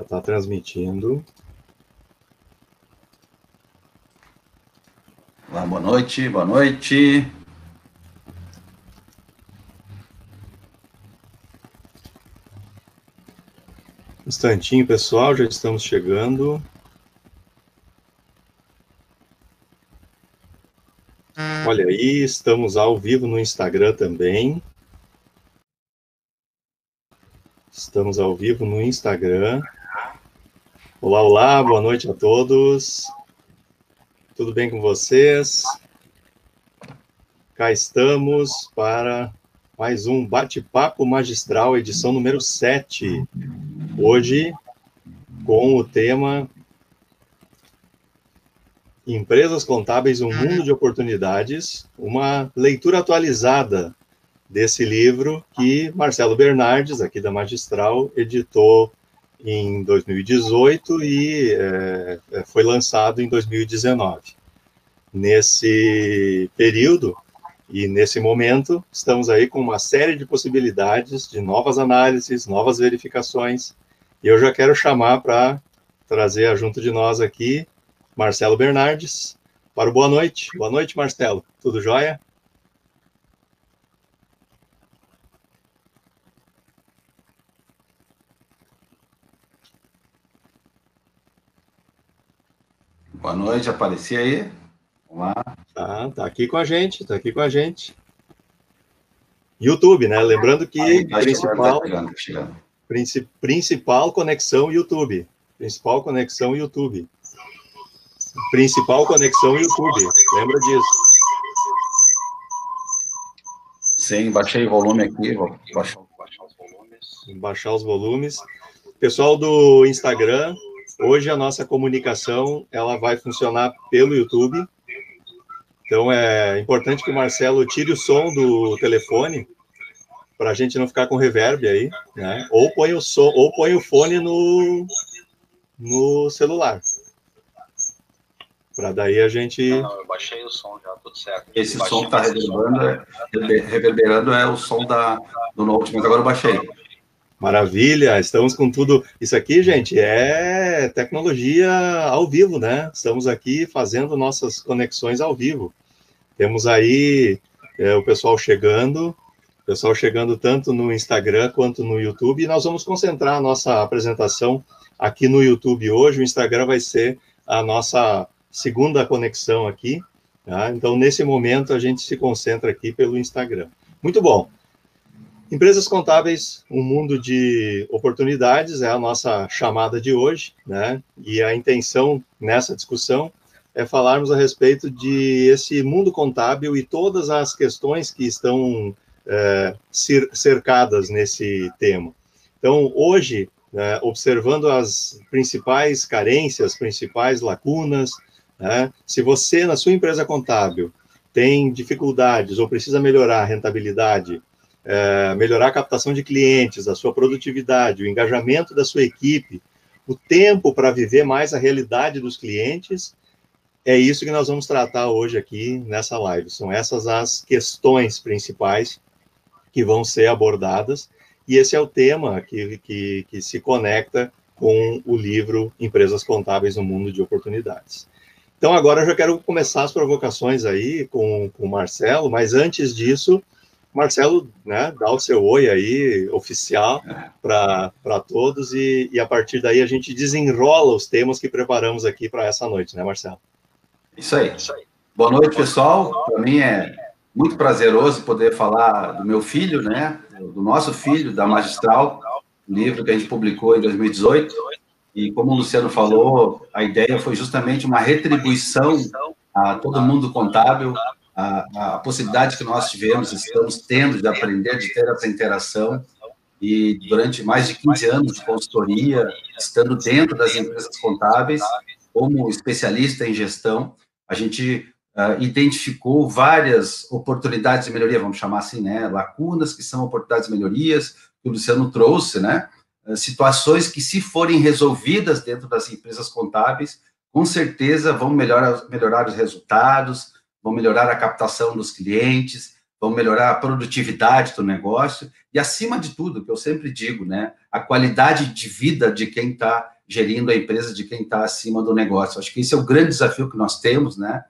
Já está transmitindo. Olá, boa noite, boa noite. instantinho, pessoal, já estamos chegando. Olha aí, estamos ao vivo no Instagram também. Estamos ao vivo no Instagram. Olá, olá, boa noite a todos. Tudo bem com vocês? Cá estamos para mais um bate-papo magistral, edição número 7. Hoje, com o tema Empresas Contábeis, um Mundo de Oportunidades, uma leitura atualizada desse livro que Marcelo Bernardes, aqui da Magistral, editou em 2018 e é, é, foi lançado em 2019. Nesse período e nesse momento, estamos aí com uma série de possibilidades de novas análises, novas verificações, e eu já quero chamar para trazer junto de nós aqui Marcelo Bernardes para o boa noite. Boa noite, Marcelo. Tudo jóia? Boa noite, apareci aí. Vamos lá. Tá, tá aqui com a gente, tá aqui com a gente. YouTube, né? Lembrando que aí, tá principal, tá chegando, tá chegando. principal conexão YouTube. Principal conexão YouTube. Principal conexão YouTube. Lembra disso. Sim, baixei o volume aqui, vou baixar, baixar os volumes. Baixar os volumes. Pessoal do Instagram, Hoje a nossa comunicação ela vai funcionar pelo YouTube. Então é importante que o Marcelo tire o som do telefone para a gente não ficar com reverb aí, né? Ou põe o som, ou põe o fone no no celular. Para daí a gente. Não, não, eu baixei o som já, tudo certo. Esse som que está reverberando, é, reverberando é o som da, do Note, mas agora eu baixei. Maravilha, estamos com tudo. Isso aqui, gente, é tecnologia ao vivo, né? Estamos aqui fazendo nossas conexões ao vivo. Temos aí é, o pessoal chegando, o pessoal chegando tanto no Instagram quanto no YouTube, e nós vamos concentrar a nossa apresentação aqui no YouTube hoje. O Instagram vai ser a nossa segunda conexão aqui. Tá? Então, nesse momento, a gente se concentra aqui pelo Instagram. Muito bom. Empresas contábeis, um mundo de oportunidades, é a nossa chamada de hoje, né? E a intenção nessa discussão é falarmos a respeito de esse mundo contábil e todas as questões que estão é, cercadas nesse tema. Então, hoje, né, observando as principais carências, principais lacunas, né, se você, na sua empresa contábil, tem dificuldades ou precisa melhorar a rentabilidade é, melhorar a captação de clientes, a sua produtividade, o engajamento da sua equipe, o tempo para viver mais a realidade dos clientes, é isso que nós vamos tratar hoje aqui nessa live. São essas as questões principais que vão ser abordadas, e esse é o tema que, que, que se conecta com o livro Empresas Contábeis no Mundo de Oportunidades. Então, agora eu já quero começar as provocações aí com, com o Marcelo, mas antes disso, Marcelo, né, dá o seu oi aí, oficial, para todos, e, e, a partir daí a gente desenrola os temas que preparamos aqui para essa noite, né, Marcelo? Isso aí. Isso aí. Boa noite, pessoal. Para mim é muito prazeroso poder falar do meu filho, né, do nosso filho, da Magistral, livro que a gente publicou em 2018. E como o Luciano falou, a ideia foi justamente uma retribuição a todo mundo contábil a, a possibilidade que nós tivemos, estamos tendo de aprender, de ter essa interação, e durante mais de 15 anos de consultoria, estando dentro das empresas contábeis, como especialista em gestão, a gente uh, identificou várias oportunidades de melhoria, vamos chamar assim, né, lacunas que são oportunidades de melhorias, que o Luciano trouxe, né, uh, situações que, se forem resolvidas dentro das empresas contábeis, com certeza vão melhorar, melhorar os resultados, vão melhorar a captação dos clientes, vão melhorar a produtividade do negócio e, acima de tudo, que eu sempre digo, né, a qualidade de vida de quem está gerindo a empresa, de quem está acima do negócio. Acho que esse é o grande desafio que nós temos, né,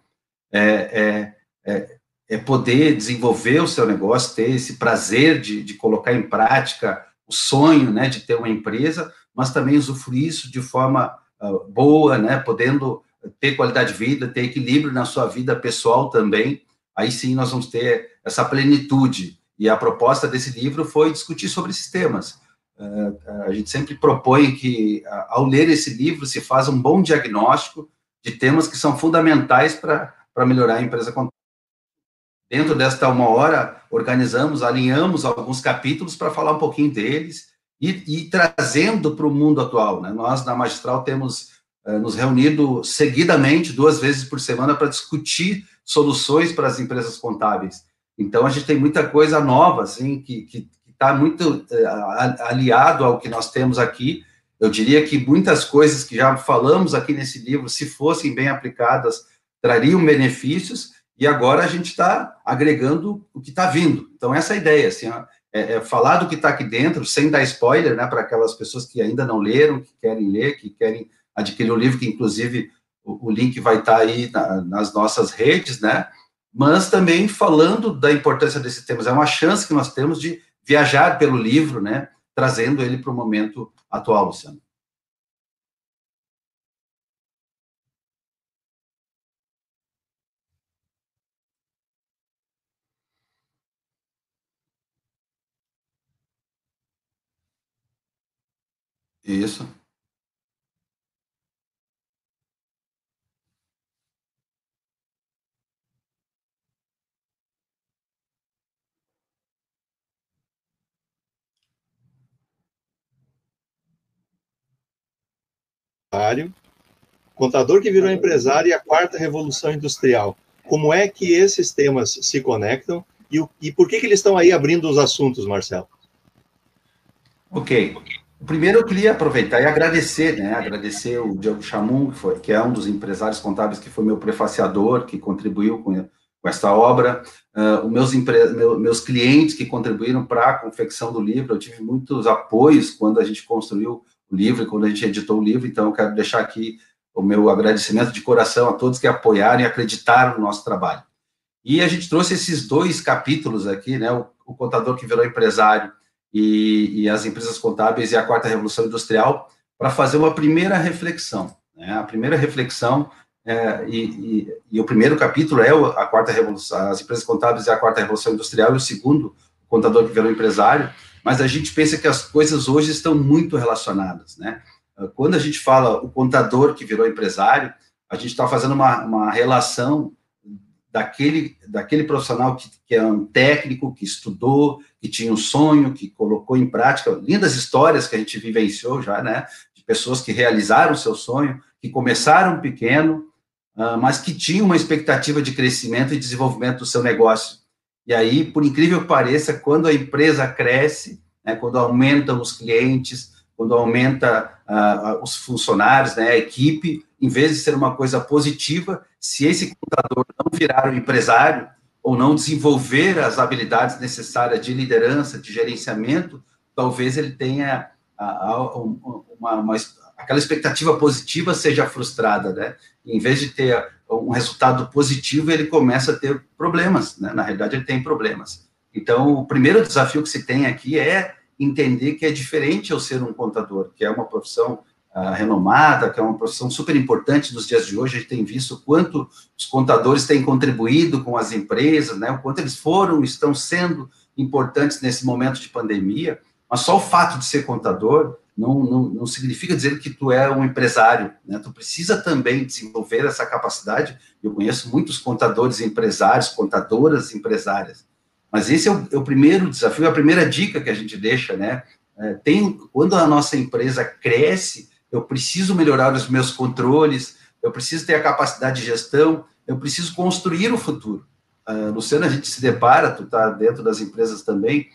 é, é, é, é poder desenvolver o seu negócio, ter esse prazer de, de colocar em prática o sonho, né, de ter uma empresa, mas também usufruir isso de forma uh, boa, né, podendo ter qualidade de vida, ter equilíbrio na sua vida pessoal também, aí sim nós vamos ter essa plenitude. E a proposta desse livro foi discutir sobre esses temas. Uh, a gente sempre propõe que, ao ler esse livro, se faça um bom diagnóstico de temas que são fundamentais para melhorar a empresa contábil. Dentro desta uma hora, organizamos, alinhamos alguns capítulos para falar um pouquinho deles e, e trazendo para o mundo atual. Né? Nós, na Magistral, temos nos reunido seguidamente, duas vezes por semana, para discutir soluções para as empresas contábeis. Então, a gente tem muita coisa nova, assim, que está muito uh, aliado ao que nós temos aqui. Eu diria que muitas coisas que já falamos aqui nesse livro, se fossem bem aplicadas, trariam benefícios, e agora a gente está agregando o que está vindo. Então, essa é a ideia, assim, é, é falar do que está aqui dentro, sem dar spoiler, né, para aquelas pessoas que ainda não leram, que querem ler, que querem adquirir o livro, que inclusive o, o link vai estar tá aí na, nas nossas redes, né, mas também falando da importância desse tema. É uma chance que nós temos de viajar pelo livro, né, trazendo ele para o momento atual, Luciano. Isso. Contador que virou empresário e a quarta revolução industrial. Como é que esses temas se conectam e, e por que, que eles estão aí abrindo os assuntos, Marcelo? Ok. Primeiro, eu queria aproveitar e agradecer, né? Agradecer o Diogo Chamum, que, foi, que é um dos empresários contábeis que foi meu prefaciador, que contribuiu com, com esta obra. Uh, os meus, empre... meu, meus clientes que contribuíram para a confecção do livro. Eu tive muitos apoios quando a gente construiu o livro, quando a gente editou o livro. Então, eu quero deixar aqui o meu agradecimento de coração a todos que apoiaram e acreditaram no nosso trabalho. E a gente trouxe esses dois capítulos aqui, né? O, o contador que virou empresário e, e as empresas contábeis e a quarta revolução industrial para fazer uma primeira reflexão. Né? A primeira reflexão é, e, e, e, o primeiro capítulo é a quarta revolução, as empresas contábeis e a quarta revolução industrial, e o segundo, o contador que virou empresário, mas a gente pensa que as coisas hoje estão muito relacionadas, né? Quando a gente fala o contador que virou empresário, a gente está fazendo uma, uma relação daquele, daquele profissional que, que é um técnico, que estudou, que tinha um sonho, que colocou em prática, lindas histórias que a gente vivenciou já, né, de pessoas que realizaram o seu sonho, que começaram pequeno, uh, mas que tinham uma expectativa de crescimento e desenvolvimento do seu negócio. E aí, por incrível que pareça, quando a empresa cresce, né, quando aumentam os clientes, quando aumenta uh, os funcionários, né, a equipe, em vez de ser uma coisa positiva, se esse contador não virar um empresário ou não desenvolver as habilidades necessárias de liderança, de gerenciamento, talvez ele tenha a, a, uma, uma, aquela expectativa positiva seja frustrada, né? Em vez de ter um resultado positivo, ele começa a ter problemas, né? Na realidade, ele tem problemas. Então, o primeiro desafio que se tem aqui é entender que é diferente eu ser um contador, que é uma profissão uh, renomada, que é uma profissão super importante nos dias de hoje. A gente tem visto o quanto os contadores têm contribuído com as empresas, né, o quanto eles foram, estão sendo importantes nesse momento de pandemia. Mas só o fato de ser contador não, não, não significa dizer que tu é um empresário, né? Tu precisa também desenvolver essa capacidade. Eu conheço muitos contadores empresários, contadoras empresárias. Mas esse é o, é o primeiro desafio, a primeira dica que a gente deixa, né? É, tem, quando a nossa empresa cresce, eu preciso melhorar os meus controles, eu preciso ter a capacidade de gestão, eu preciso construir o futuro. Uh, Luciano, a gente se depara, tu está dentro das empresas também,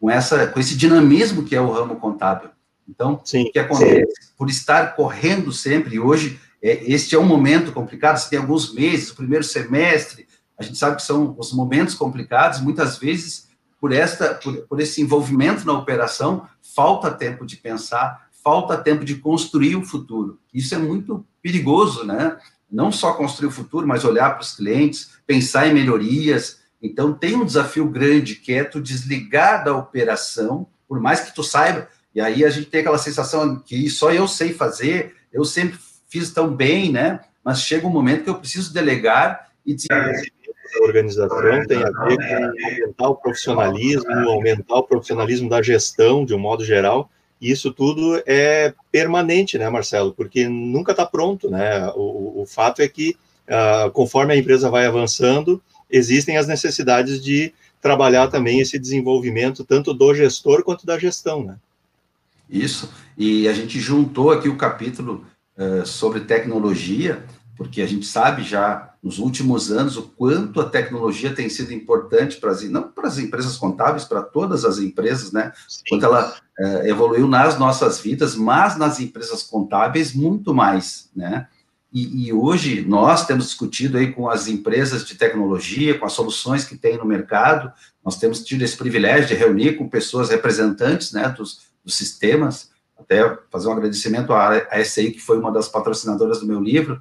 com, essa, com esse dinamismo que é o ramo contábil. Então, sim, o que acontece? Sim. Por estar correndo sempre, hoje é, este é um momento complicado, você tem alguns meses, o primeiro semestre, A gente sabe que são os momentos complicados, muitas vezes, por, esta, por, por esse envolvimento na operação, falta tempo de pensar, falta tempo de construir o futuro. Isso é muito perigoso, né? Não só construir o futuro, mas olhar para os clientes, pensar em melhorias. Então, tem um desafio grande que é tu desligar da operação, por mais que tu saiba, e aí a gente tem aquela sensação que só eu sei fazer, eu sempre fiz tão bem, né? Mas chega um momento que eu preciso delegar e desenvolver a organização tem a ver com aumentar o profissionalismo, aumentar o profissionalismo da gestão, de um modo geral, e isso tudo é permanente, né, Marcelo? Porque nunca está pronto, né? O, o, fato é que, uh, conforme a empresa vai avançando, existem as necessidades de trabalhar também esse desenvolvimento, tanto do gestor quanto da gestão, né? Isso, e a gente juntou aqui o capítulo uh, sobre tecnologia, porque a gente sabe já nos últimos anos o quanto a tecnologia tem sido importante para as não para as empresas contábeis, para todas as empresas, né? Sim. Quanto ela é, evoluiu nas nossas vidas, mas nas empresas contábeis muito mais, né? E, e, hoje nós temos discutido aí com as empresas de tecnologia, com as soluções que tem no mercado, nós temos tido esse privilégio de reunir com pessoas representantes, né, dos, dos sistemas, até fazer um agradecimento à, à SCI, que foi uma das patrocinadoras do meu livro,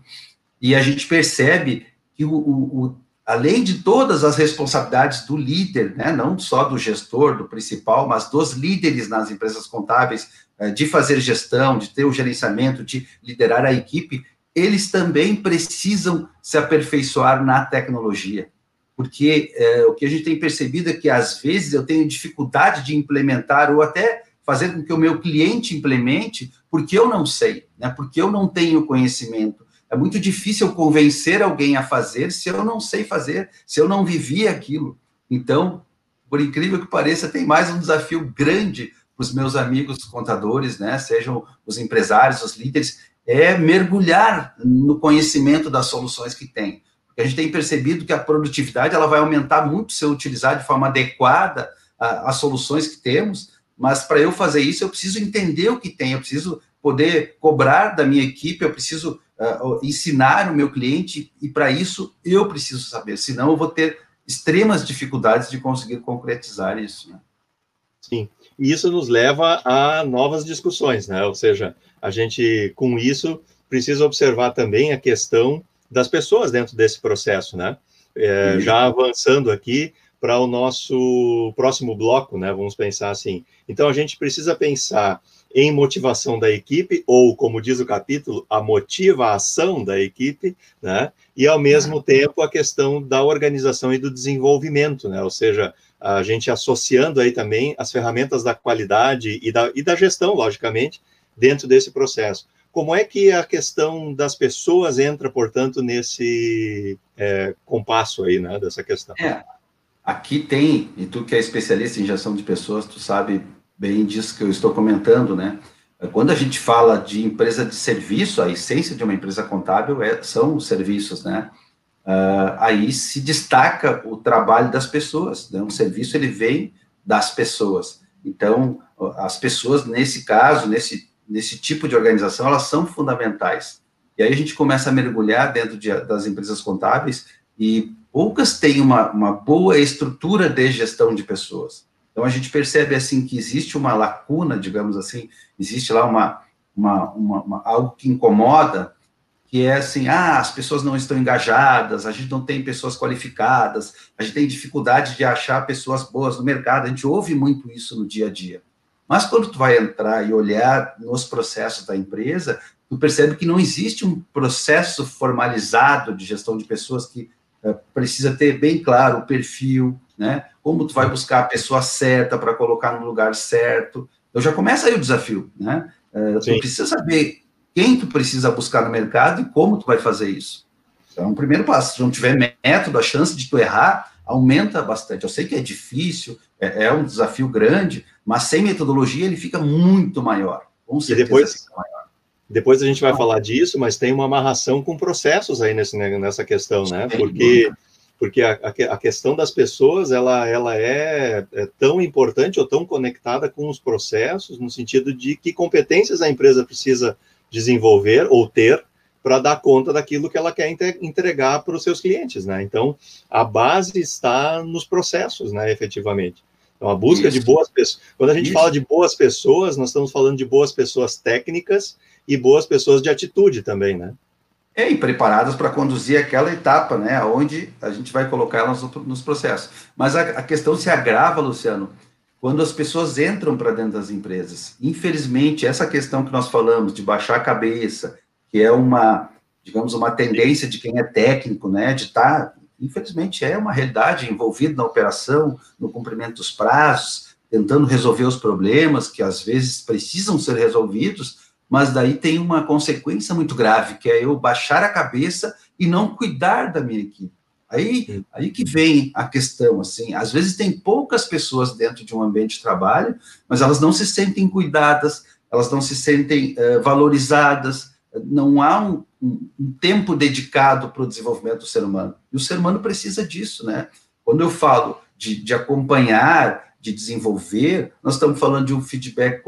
e a gente percebe que o, o, o, além de todas as responsabilidades do líder, né, não só do gestor, do principal, mas dos líderes nas empresas contábeis, eh, de fazer gestão, de ter o gerenciamento, de liderar a equipe, eles também precisam se aperfeiçoar na tecnologia. Porque é, o que a gente tem percebido é que, às vezes, eu tenho dificuldade de implementar ou até fazer com que o meu cliente implemente, porque eu não sei, né? porque eu não tenho conhecimento. É muito difícil convencer alguém a fazer se eu não sei fazer, se eu não vivi aquilo. Então, por incrível que pareça, tem mais um desafio grande para os meus amigos contadores, né? Sejam os empresários, os líderes, é mergulhar no conhecimento das soluções que tem. Porque a gente tem percebido que a produtividade ela vai aumentar muito se eu utilizar de forma adequada as soluções que temos, mas para eu fazer isso, eu preciso entender o que tem, eu preciso poder cobrar da minha equipe, eu preciso uh, ensinar o meu cliente, e para isso eu preciso saber, senão eu vou ter extremas dificuldades de conseguir concretizar isso. Né? Sim, e isso nos leva a novas discussões, né? Ou seja, a gente, com isso, precisa observar também a questão das pessoas dentro desse processo, né? É, já avançando aqui para o nosso próximo bloco, né? Vamos pensar assim. Então, a gente precisa pensar em motivação da equipe, ou, como diz o capítulo, a motivação da equipe, né? E, ao mesmo uhum. tempo, a questão da organização e do desenvolvimento, né? Ou seja, a gente associando aí também as ferramentas da qualidade e da, e da gestão, logicamente, dentro desse processo. Como é que a questão das pessoas entra, portanto, nesse é, compasso aí, né, dessa questão? É, aqui tem, e tu que é especialista em gestão de pessoas, tu sabe bem disso que eu estou comentando, né? Quando a gente fala de empresa de serviço, a essência de uma empresa contábil é, são os serviços, né? Uh, aí se destaca o trabalho das pessoas, né? Um serviço, ele vem das pessoas. Então, as pessoas, nesse caso, nesse, nesse tipo de organização, elas são fundamentais. E aí a gente começa a mergulhar dentro de, das empresas contábeis e poucas têm uma, uma boa estrutura de gestão de pessoas. Então a gente percebe assim que existe uma lacuna, digamos assim, existe lá uma, uma, uma, uma, algo que incomoda, que é assim, ah, as pessoas não estão engajadas, a gente não tem pessoas qualificadas, a gente tem dificuldade de achar pessoas boas no mercado, a gente ouve muito isso no dia a dia. Mas quando tu vai entrar e olhar nos processos da empresa, tu percebe que não existe um processo formalizado de gestão de pessoas que precisa ter bem claro o perfil, né? Como tu vai buscar a pessoa certa para colocar no lugar certo. Eu já começa aí o desafio, né? Uh, tu precisa saber quem tu precisa buscar no mercado e como tu vai fazer isso. Então, é um primeiro passo. Se não tiver método, a chance de tu errar aumenta bastante. Eu sei que é difícil, é, é um desafio grande, mas sem metodologia ele fica muito maior. Com certeza e depois, maior. Depois a gente vai falar disso, mas tem uma amarração com processos aí nesse, né, nessa questão, né? Porque porque a, a, questão das pessoas ela, ela é, é, tão importante ou tão conectada com os processos, no sentido de que competências a empresa precisa desenvolver ou ter para dar conta daquilo que ela quer entregar para os seus clientes, né? Então, a base está nos processos, né, efetivamente. Então, a busca Isso. de boas pessoas. Quando a gente Isso. fala de boas pessoas, nós estamos falando de boas pessoas técnicas e boas pessoas de atitude também, né? É, e preparadas para conduzir aquela etapa, né, onde a gente vai colocar elas nos processos. Mas a, a questão se agrava, Luciano, quando as pessoas entram para dentro das empresas. Infelizmente, essa questão que nós falamos de baixar a cabeça, que é uma, digamos, uma tendência de quem é técnico, né, de estar, tá, infelizmente, é uma realidade envolvido na operação, no cumprimento dos prazos, tentando resolver os problemas que às vezes precisam ser resolvidos, mas daí tem uma consequência muito grave, que é eu baixar a cabeça e não cuidar da minha equipe. Aí, aí que vem a questão, assim, às vezes tem poucas pessoas dentro de um ambiente de trabalho, mas elas não se sentem cuidadas, elas não se sentem uh, valorizadas, não há um, um, um tempo dedicado para o desenvolvimento do ser humano. E o ser humano precisa disso, né? Quando eu falo de, de acompanhar, de desenvolver, nós estamos falando de um feedback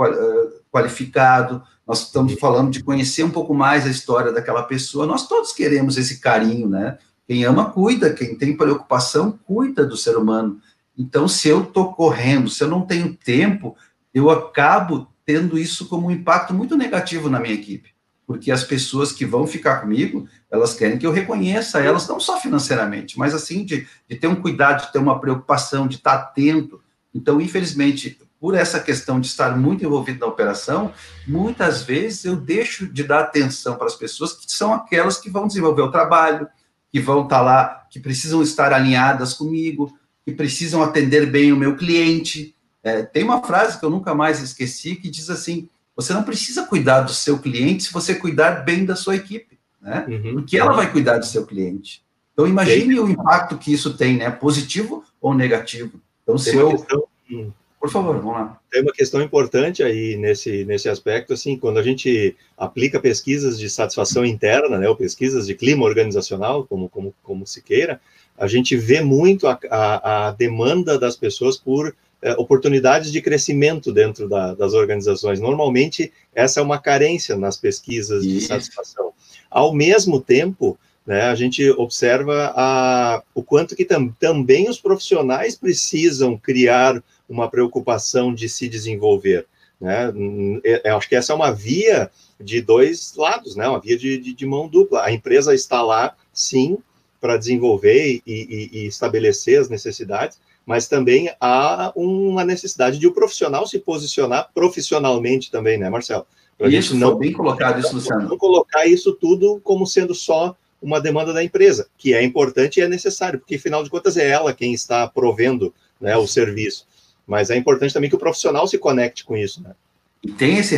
qualificado, nós estamos falando de conhecer um pouco mais a história daquela pessoa. Nós todos queremos esse carinho, né? Quem ama, cuida. Quem tem preocupação, cuida do ser humano. Então, se eu estou correndo, se eu não tenho tempo, eu acabo tendo isso como um impacto muito negativo na minha equipe. Porque as pessoas que vão ficar comigo, elas querem que eu reconheça elas, não só financeiramente, mas assim, de, de ter um cuidado, de ter uma preocupação, de estar atento. Então, infelizmente, por essa questão de estar muito envolvido na operação, muitas vezes eu deixo de dar atenção para as pessoas que são aquelas que vão desenvolver o trabalho, que vão estar lá, que precisam estar alinhadas comigo, que precisam atender bem o meu cliente. É, tem uma frase que eu nunca mais esqueci que diz assim: você não precisa cuidar do seu cliente se você cuidar bem da sua equipe, né? Uhum. Porque ela vai cuidar do seu cliente. Então imagine o impacto que isso tem, né? Positivo ou negativo. Então se eu questão por favor, vamos lá. Tem uma questão importante aí nesse, nesse aspecto, assim, quando a gente aplica pesquisas de satisfação interna, né, ou pesquisas de clima organizacional, como, como, como se queira, a gente vê muito a, a, a demanda das pessoas por oportunidades de crescimento dentro da, das organizações. Normalmente, essa é uma carência nas pesquisas de satisfação. Ao mesmo tempo, né, a gente observa a, o quanto que tam, também os profissionais precisam criar uma preocupação de se desenvolver. Né? É, eu acho que essa é uma via de dois lados, né? uma via de, de, de mão dupla. A empresa está lá, sim, para desenvolver e, e, e, estabelecer as necessidades, mas também há uma necessidade de o um profissional se posicionar profissionalmente também, né, Marcelo? Para isso, não bem colocado isso, Luciano. Não colocar isso tudo como sendo só uma demanda da empresa, que é importante e é necessário, porque, afinal de contas, é ela quem está provendo né, o serviço. Mas é importante também que o profissional se conecte com isso, né? E tem esse,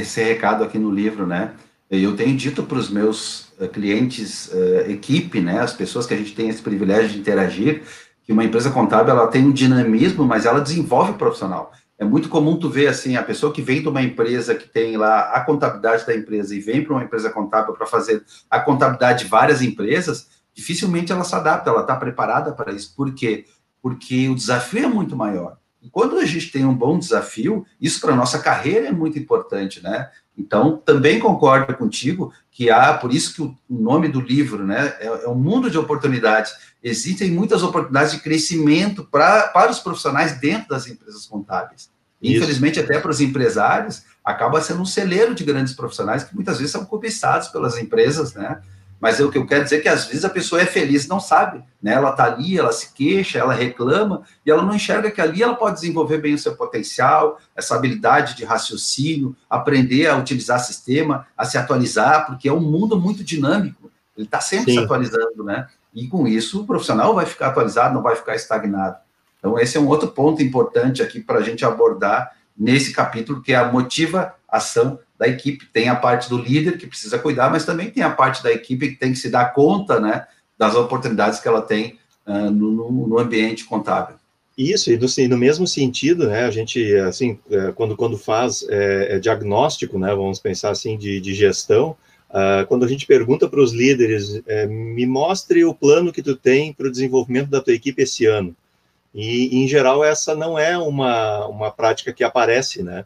esse recado aqui no livro, né? Eu tenho dito para os meus uh, clientes, uh, equipe, né, as pessoas que a gente tem esse privilégio de interagir, que uma empresa contábil ela tem um dinamismo, mas ela desenvolve o profissional. É muito comum tu ver assim a pessoa que vem de uma empresa que tem lá a contabilidade da empresa e vem para uma empresa contábil para fazer a contabilidade de várias empresas, dificilmente ela se adapta, ela está preparada para isso. Por quê? Porque o desafio é muito maior. E quando a gente tem um bom desafio, isso para nossa carreira é muito importante, né? Então, também concordo contigo que há, por isso que o nome do livro, né, é, é um mundo de oportunidades. Existem muitas oportunidades de crescimento pra, para os profissionais dentro das empresas contábeis. Isso. Infelizmente, até para os empresários, acaba sendo um celeiro de grandes profissionais que muitas vezes são cobiçados pelas empresas, né? Mas é o que eu quero dizer é que às vezes a pessoa é feliz não sabe, né? Ela tá ali, ela se queixa, ela reclama e ela não enxerga que ali ela pode desenvolver bem o seu potencial, essa habilidade de raciocínio, aprender a utilizar sistema, a se atualizar, porque é um mundo muito dinâmico. Ele está sempre Sim. se atualizando, né? E com isso o profissional vai ficar atualizado, não vai ficar estagnado. Então esse é um outro ponto importante aqui para a gente abordar nesse capítulo, que é a motivação da equipe. Tem a parte do líder que precisa cuidar, mas também tem a parte da equipe que tem que se dar conta né, das oportunidades que ela tem uh, no, no, ambiente contábil. Isso, e no, e no, mesmo sentido, né, a gente, assim, é, quando, quando faz é, é diagnóstico, né, vamos pensar assim, de, de gestão, uh, quando a gente pergunta para os líderes, é, me mostre o plano que tu tem para o desenvolvimento da tua equipe esse ano. E, em geral, essa não é uma, uma prática que aparece, né?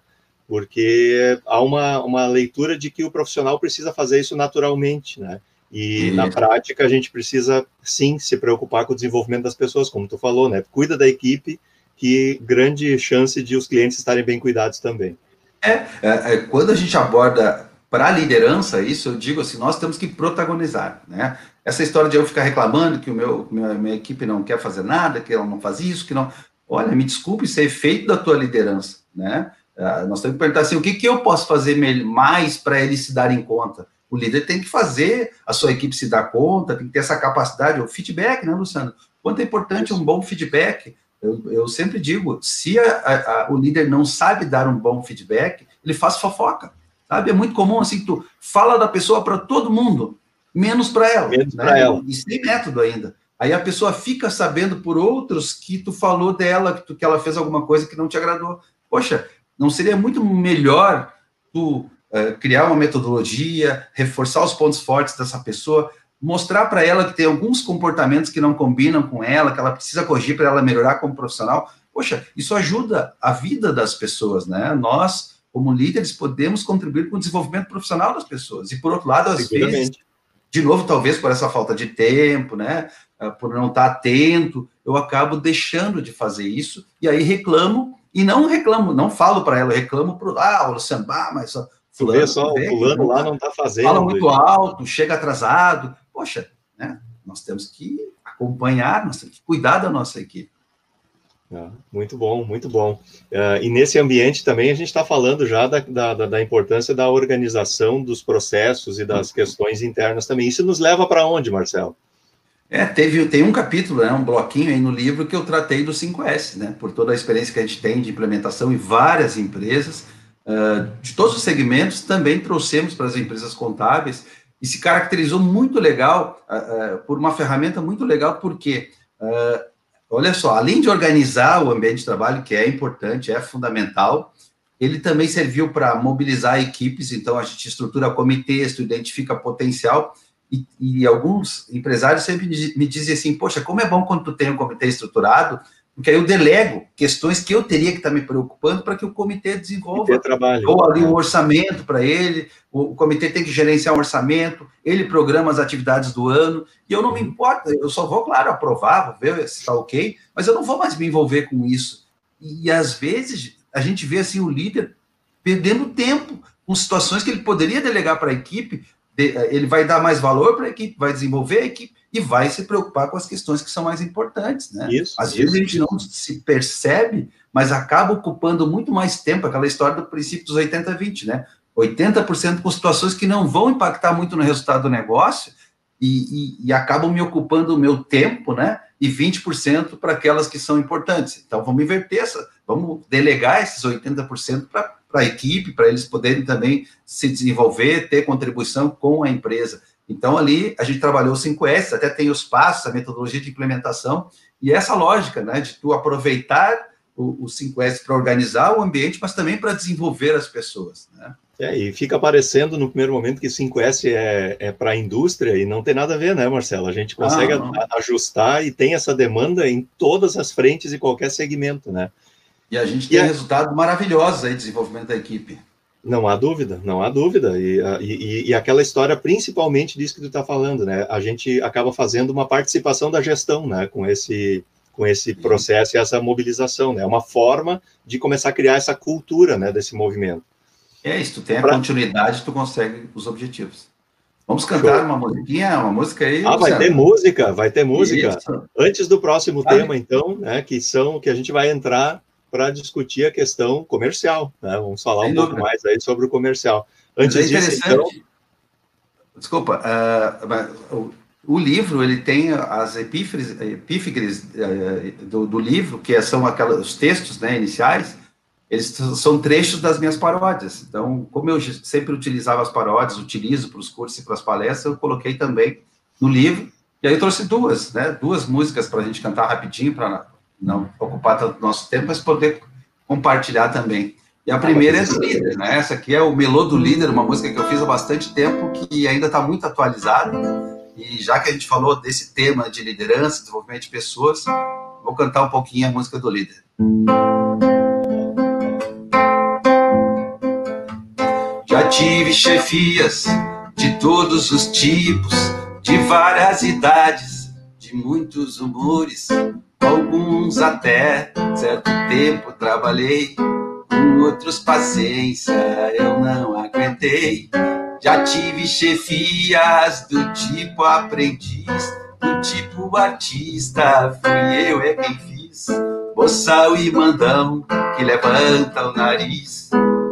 Porque há uma, uma leitura de que o profissional precisa fazer isso naturalmente, né? E na prática a gente precisa sim se preocupar com o desenvolvimento das pessoas, como tu falou, né? Cuida da equipe, que grande chance de os clientes estarem bem cuidados também. É, é, é quando a gente aborda para a liderança isso, eu digo assim, nós temos que protagonizar, né? Essa história de eu ficar reclamando que o meu minha, minha equipe não quer fazer nada, que ela não faz isso, que não, olha, me desculpe, isso é efeito da tua liderança, né? Uh, nós temos que perguntar assim, o que, que eu posso fazer mais para eles se darem conta? O líder tem que fazer a sua equipe se dar conta, tem que ter essa capacidade, o feedback, né, Luciano? Quanto é importante um bom feedback. Eu, eu sempre digo, se a, a, o líder não sabe dar um bom feedback, ele faz fofoca, sabe? É muito comum, assim, que tu fala da pessoa para todo mundo, menos para ela. Menos né? para ela. E sem método ainda. Aí a pessoa fica sabendo por outros que tu falou dela, que, tu, que ela fez alguma coisa que não te agradou. Poxa, não seria muito melhor tu uh, criar uma metodologia, reforçar os pontos fortes dessa pessoa, mostrar para ela que tem alguns comportamentos que não combinam com ela, que ela precisa corrigir para ela melhorar como profissional? Poxa, isso ajuda a vida das pessoas, né? Nós, como líderes, podemos contribuir com o desenvolvimento profissional das pessoas. E, por outro lado, às vezes, de novo, talvez por essa falta de tempo, né? Ah, por não estar atento, eu acabo deixando de fazer isso e aí reclamo e não reclamo, não falo para ela, reclamo para ah, o Luciano, ah, mas fulano, vê só, o fulano lá não está fazendo. Fala muito alto, chega atrasado. Poxa, né? Nós temos que acompanhar, nós temos que cuidar da nossa equipe. Ah, muito bom, muito bom. Uh, e nesse ambiente também a gente está falando já da, da, da, importância da organização dos processos e das questões internas também. Isso nos leva para onde, Marcelo? É, teve, tem um capítulo, né, um bloquinho aí no livro que eu tratei do 5S, né, por toda a experiência que a gente tem de implementação em várias empresas, uh, de todos os segmentos, também trouxemos para as empresas contábeis e se caracterizou muito legal, uh, uh, por uma ferramenta muito legal, porque, olha só, além de organizar o ambiente de trabalho, que é importante, é fundamental, ele também serviu para mobilizar equipes, então a gente estrutura comitês, identifica potencial, e, e, alguns empresários sempre me dizem assim, poxa, como é bom quando tu tem um comitê estruturado, porque aí eu delego questões que eu teria que estar me preocupando para que o comitê desenvolva. Trabalho. Ou ali um orçamento para ele, o, comitê tem que gerenciar um orçamento, ele programa as atividades do ano, e eu não me uhum. importo, eu só vou, claro, aprovar, vou ver se está ok, mas eu não vou mais me envolver com isso. E, às vezes a gente vê assim o líder perdendo tempo com situações que ele poderia delegar para a equipe, ele vai dar mais valor para a equipe, vai desenvolver a equipe e vai se preocupar com as questões que são mais importantes, né? Isso, Às isso, vezes a gente não se percebe, mas acaba ocupando muito mais tempo, aquela história do princípio dos 80-20, né? 80% com situações que não vão impactar muito no resultado do negócio e, e, e acabam me ocupando o meu tempo, né? E 20% para aquelas que são importantes. Então, vamos inverter essa, vamos delegar esses 80% para para a equipe, para eles poderem também se desenvolver, ter contribuição com a empresa. Então, ali, a gente trabalhou 5S, até tem os passos, a metodologia de implementação, e essa lógica, né, de tu aproveitar o, o 5S para organizar o ambiente, mas também para desenvolver as pessoas, né? É, e fica parecendo no primeiro momento que 5S é, é para a indústria e não tem nada a ver, né, Marcelo? A gente consegue ah, ajustar e tem essa demanda em todas as frentes e qualquer segmento, né? E a gente tem e resultados maravilhosos aí de desenvolvimento da equipe. Não há dúvida, não há dúvida. E, e, e aquela história, principalmente disso que tu está falando, né? A gente acaba fazendo uma participação da gestão, né? Com esse, com esse processo e essa mobilização, né? É uma forma de começar a criar essa cultura, né? Desse movimento. É, se tu tem a pra... continuidade, tu consegue os objetivos. Vamos cantar Show. uma musiquinha, uma música aí? Ah, vai ter música, vai ter música. Isso. Antes do próximo tema, então, né? Que são que a gente vai entrar para discutir a questão comercial. Né? Vamos falar Sem um dúvida. pouco mais aí sobre o comercial. Antes é disso, então... Desculpa, uh, o, o, livro ele tem as epífres, epífigres uh, do, do, livro, que são aquelas, os textos né, iniciais, eles são trechos das minhas paródias. Então, como eu sempre utilizava as paródias, utilizo para os cursos e para as palestras, eu coloquei também no livro. E aí eu trouxe duas, né? Duas músicas para a gente cantar rapidinho, para não ocupar tanto nosso tempo, mas poder compartilhar também. E a primeira é do líder, né? Essa aqui é o Melô do Líder, uma música que eu fiz há bastante tempo, que ainda está muito atualizada. E já que a gente falou desse tema de liderança, desenvolvimento de pessoas, vou cantar um pouquinho a música do líder. Música tive chefias de todos os tipos, de várias idades, de muitos humores, alguns até certo tempo trabalhei, com outros paciência eu não aguentei. Já tive chefias do tipo aprendiz, do tipo artista, fui eu é quem fiz. Boçal e mandão que levanta o nariz,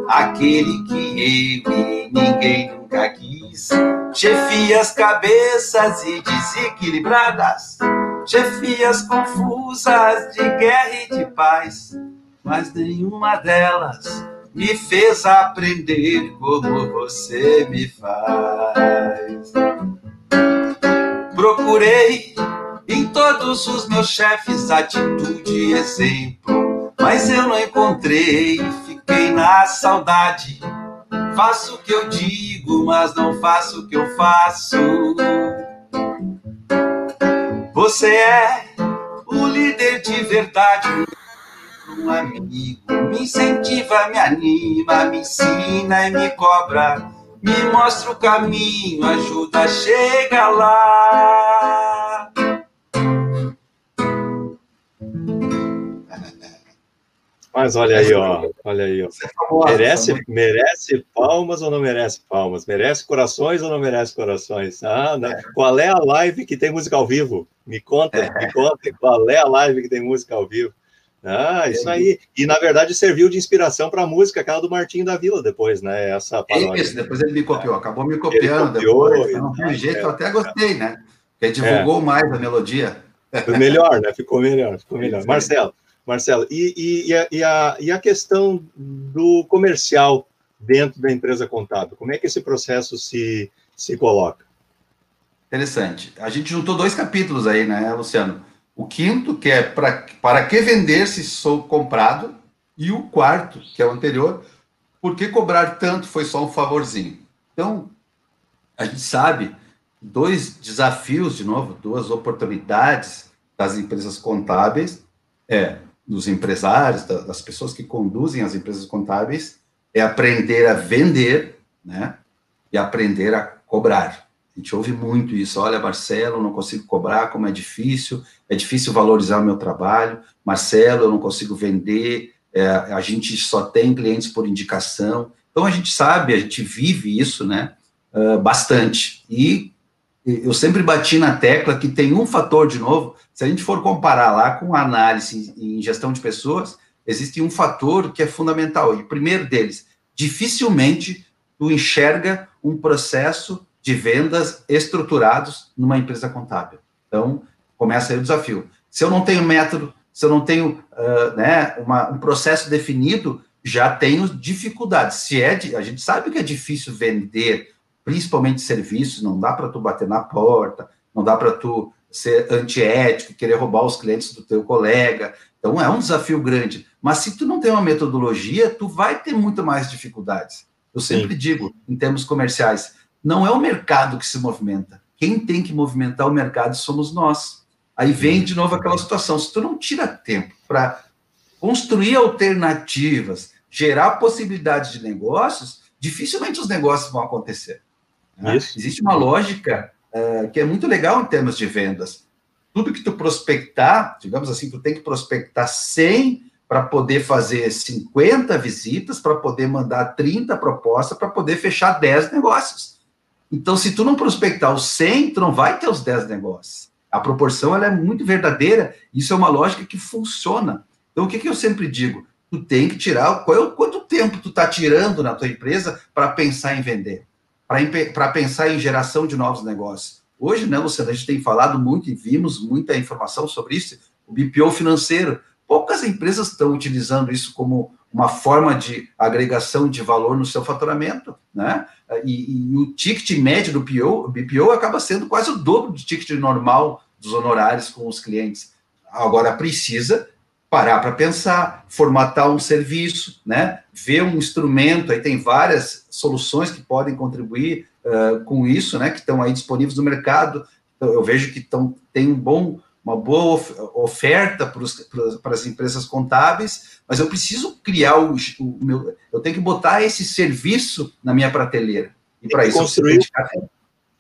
aquele que eu e ninguém nunca quis. Chefias cabeças e desequilibradas, chefias confusas de guerra e de paz, mas nenhuma delas me fez aprender como você me faz. Procurei em todos os meus chefes atitude e exemplo, mas eu não encontrei, fiquei na saudade. Faço o que eu digo, mas não faço o que eu faço. Você é o líder de verdade um amigo. Me incentiva, me anima, me ensina e me cobra. Me mostra o caminho, ajuda, chega lá. Mas olha aí, ó, olha aí, ó. É merece, merece palmas ou não merece palmas? Merece corações ou não merece corações? Ah, é. Qual é a live que tem música ao vivo? Me conta, é. me conta, qual é a live que tem música ao vivo? Ah, isso aí. E na verdade serviu de inspiração para a música, aquela do Martinho da Vila, depois, né? Essa paródia. Isso, depois ele me copiou, acabou me copiando. Copiou, depois, não um jeito, é. eu até gostei, né? Porque divulgou é. mais a melodia. Foi melhor, né? Ficou melhor, ficou melhor. Marcelo, Marcelo, e, e, e, a, e, a, e a questão do comercial dentro da empresa contábil? Como é que esse processo se, se coloca? Interessante. A gente juntou dois capítulos aí, né, Luciano? O quinto, que é pra, para que vender se sou comprado, e o quarto, que é o anterior, por que cobrar tanto foi só um favorzinho. Então, a gente sabe dois desafios, de novo, duas oportunidades das empresas contábeis, é, dos empresários, das pessoas que conduzem as empresas contábeis, é aprender a vender, né, e aprender a cobrar. A gente ouve muito isso. Olha, Marcelo, não consigo cobrar, como é difícil. É difícil valorizar o meu trabalho. Marcelo, eu não consigo vender. É, a gente só tem clientes por indicação. Então a gente sabe, a gente vive isso, né? Uh, bastante. E eu sempre bati na tecla que tem um fator de novo. Se a gente for comparar lá com análise em gestão de pessoas, existe um fator que é fundamental. E o primeiro deles, dificilmente tu enxerga um processo de vendas estruturados numa empresa contábil. Então, começa aí o desafio. Se eu não tenho método, se eu não tenho uh, né, uma, um processo definido, já tenho dificuldades. Se é, a gente sabe que é difícil vender, principalmente serviços, não dá para tu bater na porta, não dá para tu ser antiético, querer roubar os clientes do teu colega. Então é um desafio grande. Mas se tu não tem uma metodologia, tu vai ter muito mais dificuldades. Eu sempre Sim. digo, em termos comerciais, não é o mercado que se movimenta. Quem tem que movimentar o mercado somos nós. Aí vem de novo aquela situação: se tu não tira tempo para construir alternativas, gerar possibilidades de negócios, dificilmente os negócios vão acontecer. Né? Existe uma lógica uh, que é muito legal em termos de vendas. Tudo que tu prospectar, digamos assim, tu tem que prospectar 100 para poder fazer 50 visitas, para poder mandar 30 propostas, para poder fechar 10 negócios. Então, se tu não prospectar os 100, tu não vai ter os 10 negócios. A proporção ela é muito verdadeira, isso é uma lógica que funciona. Então, o que, que eu sempre digo? Tu tem que tirar, qual é, quanto tempo tu está tirando na tua empresa para pensar em vender, para pensar em geração de novos negócios. Hoje, né, Luciano, a gente tem falado muito e vimos muita informação sobre isso, o BPO financeiro. Poucas empresas estão utilizando isso como uma forma de agregação de valor no seu faturamento, né? E, e o ticket médio do PO, BPO acaba sendo quase o dobro do ticket normal dos honorários com os clientes. Agora precisa parar para pensar, formatar um serviço, né? Ver um instrumento, aí tem várias soluções que podem contribuir uh, com isso, né? Que estão aí disponíveis no mercado. Então, eu vejo que tão, tem um bom uma boa oferta para as empresas contábeis, mas eu preciso criar o, o, meu. Eu tenho que botar esse serviço na minha prateleira. E para isso construir,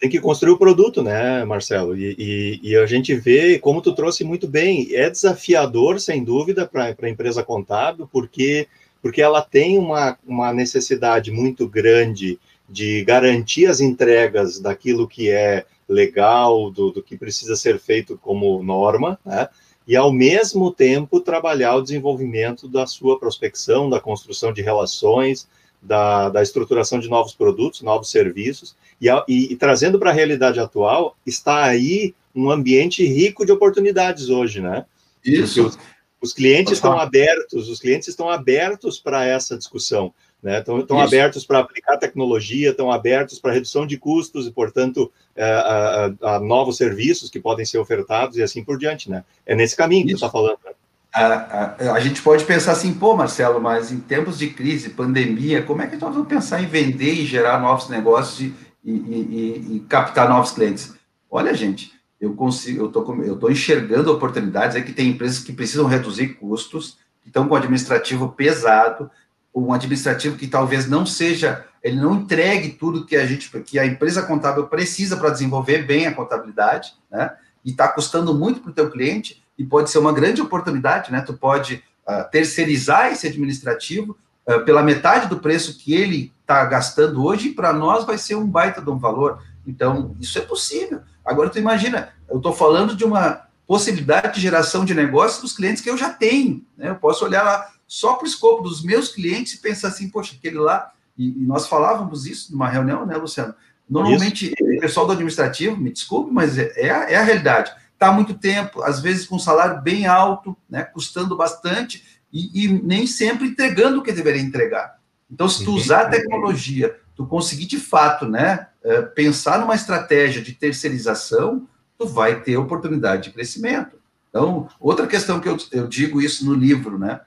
tem que construir o produto, né, Marcelo? E, e, e, a gente vê, como tu trouxe muito bem, é desafiador, sem dúvida, para a empresa contábil, porque, porque ela tem uma, uma necessidade muito grande de garantir as entregas daquilo que é legal, do, do que precisa ser feito como norma, né? e ao mesmo tempo trabalhar o desenvolvimento da sua prospecção, da construção de relações, da, da estruturação de novos produtos, novos serviços, e, e, e trazendo para a realidade atual, está aí um ambiente rico de oportunidades hoje, né? Isso. Os, os, clientes estão abertos, os clientes estão abertos para essa discussão. Né? Estão, estão abertos para aplicar tecnologia, estão abertos para redução de custos e, portanto, é, a, a, a, novos serviços que podem ser ofertados e assim por diante. Né? É nesse caminho que você está falando. Né? A, a, gente pode pensar assim, pô, Marcelo, mas em tempos de crise, pandemia, como é que nós vamos pensar em vender e gerar novos negócios e, e, e, e captar novos clientes? Olha, gente, eu consigo, eu tô, eu tô enxergando oportunidades, é que tem empresas que precisam reduzir custos, que estão com administrativo pesado, um administrativo que talvez não seja, ele não entregue tudo que a gente, que a empresa contábil precisa para desenvolver bem a contabilidade, né? E está custando muito para o teu cliente e pode ser uma grande oportunidade, né? Tu pode uh, terceirizar esse administrativo uh, pela metade do preço que ele está gastando hoje e para nós vai ser um baita de um valor. Então, isso é possível. Agora, tu imagina, eu estou falando de uma possibilidade de geração de negócio dos clientes que eu já tenho. Né? Eu posso olhar lá, só para o escopo dos meus clientes e pensar assim, poxa, aquele lá, e, e nós falávamos isso numa reunião, né, Luciano? Normalmente, isso. o pessoal do administrativo, me desculpe, mas é, é, a, é a realidade. Está há muito tempo, às vezes com um salário bem alto, né, custando bastante, e, e, nem sempre entregando o que deveria entregar. Então, se tu usar a tecnologia, tu conseguir de fato, né, é, pensar numa estratégia de terceirização, tu vai ter oportunidade de crescimento. Então, outra questão que eu, eu digo isso no livro, né,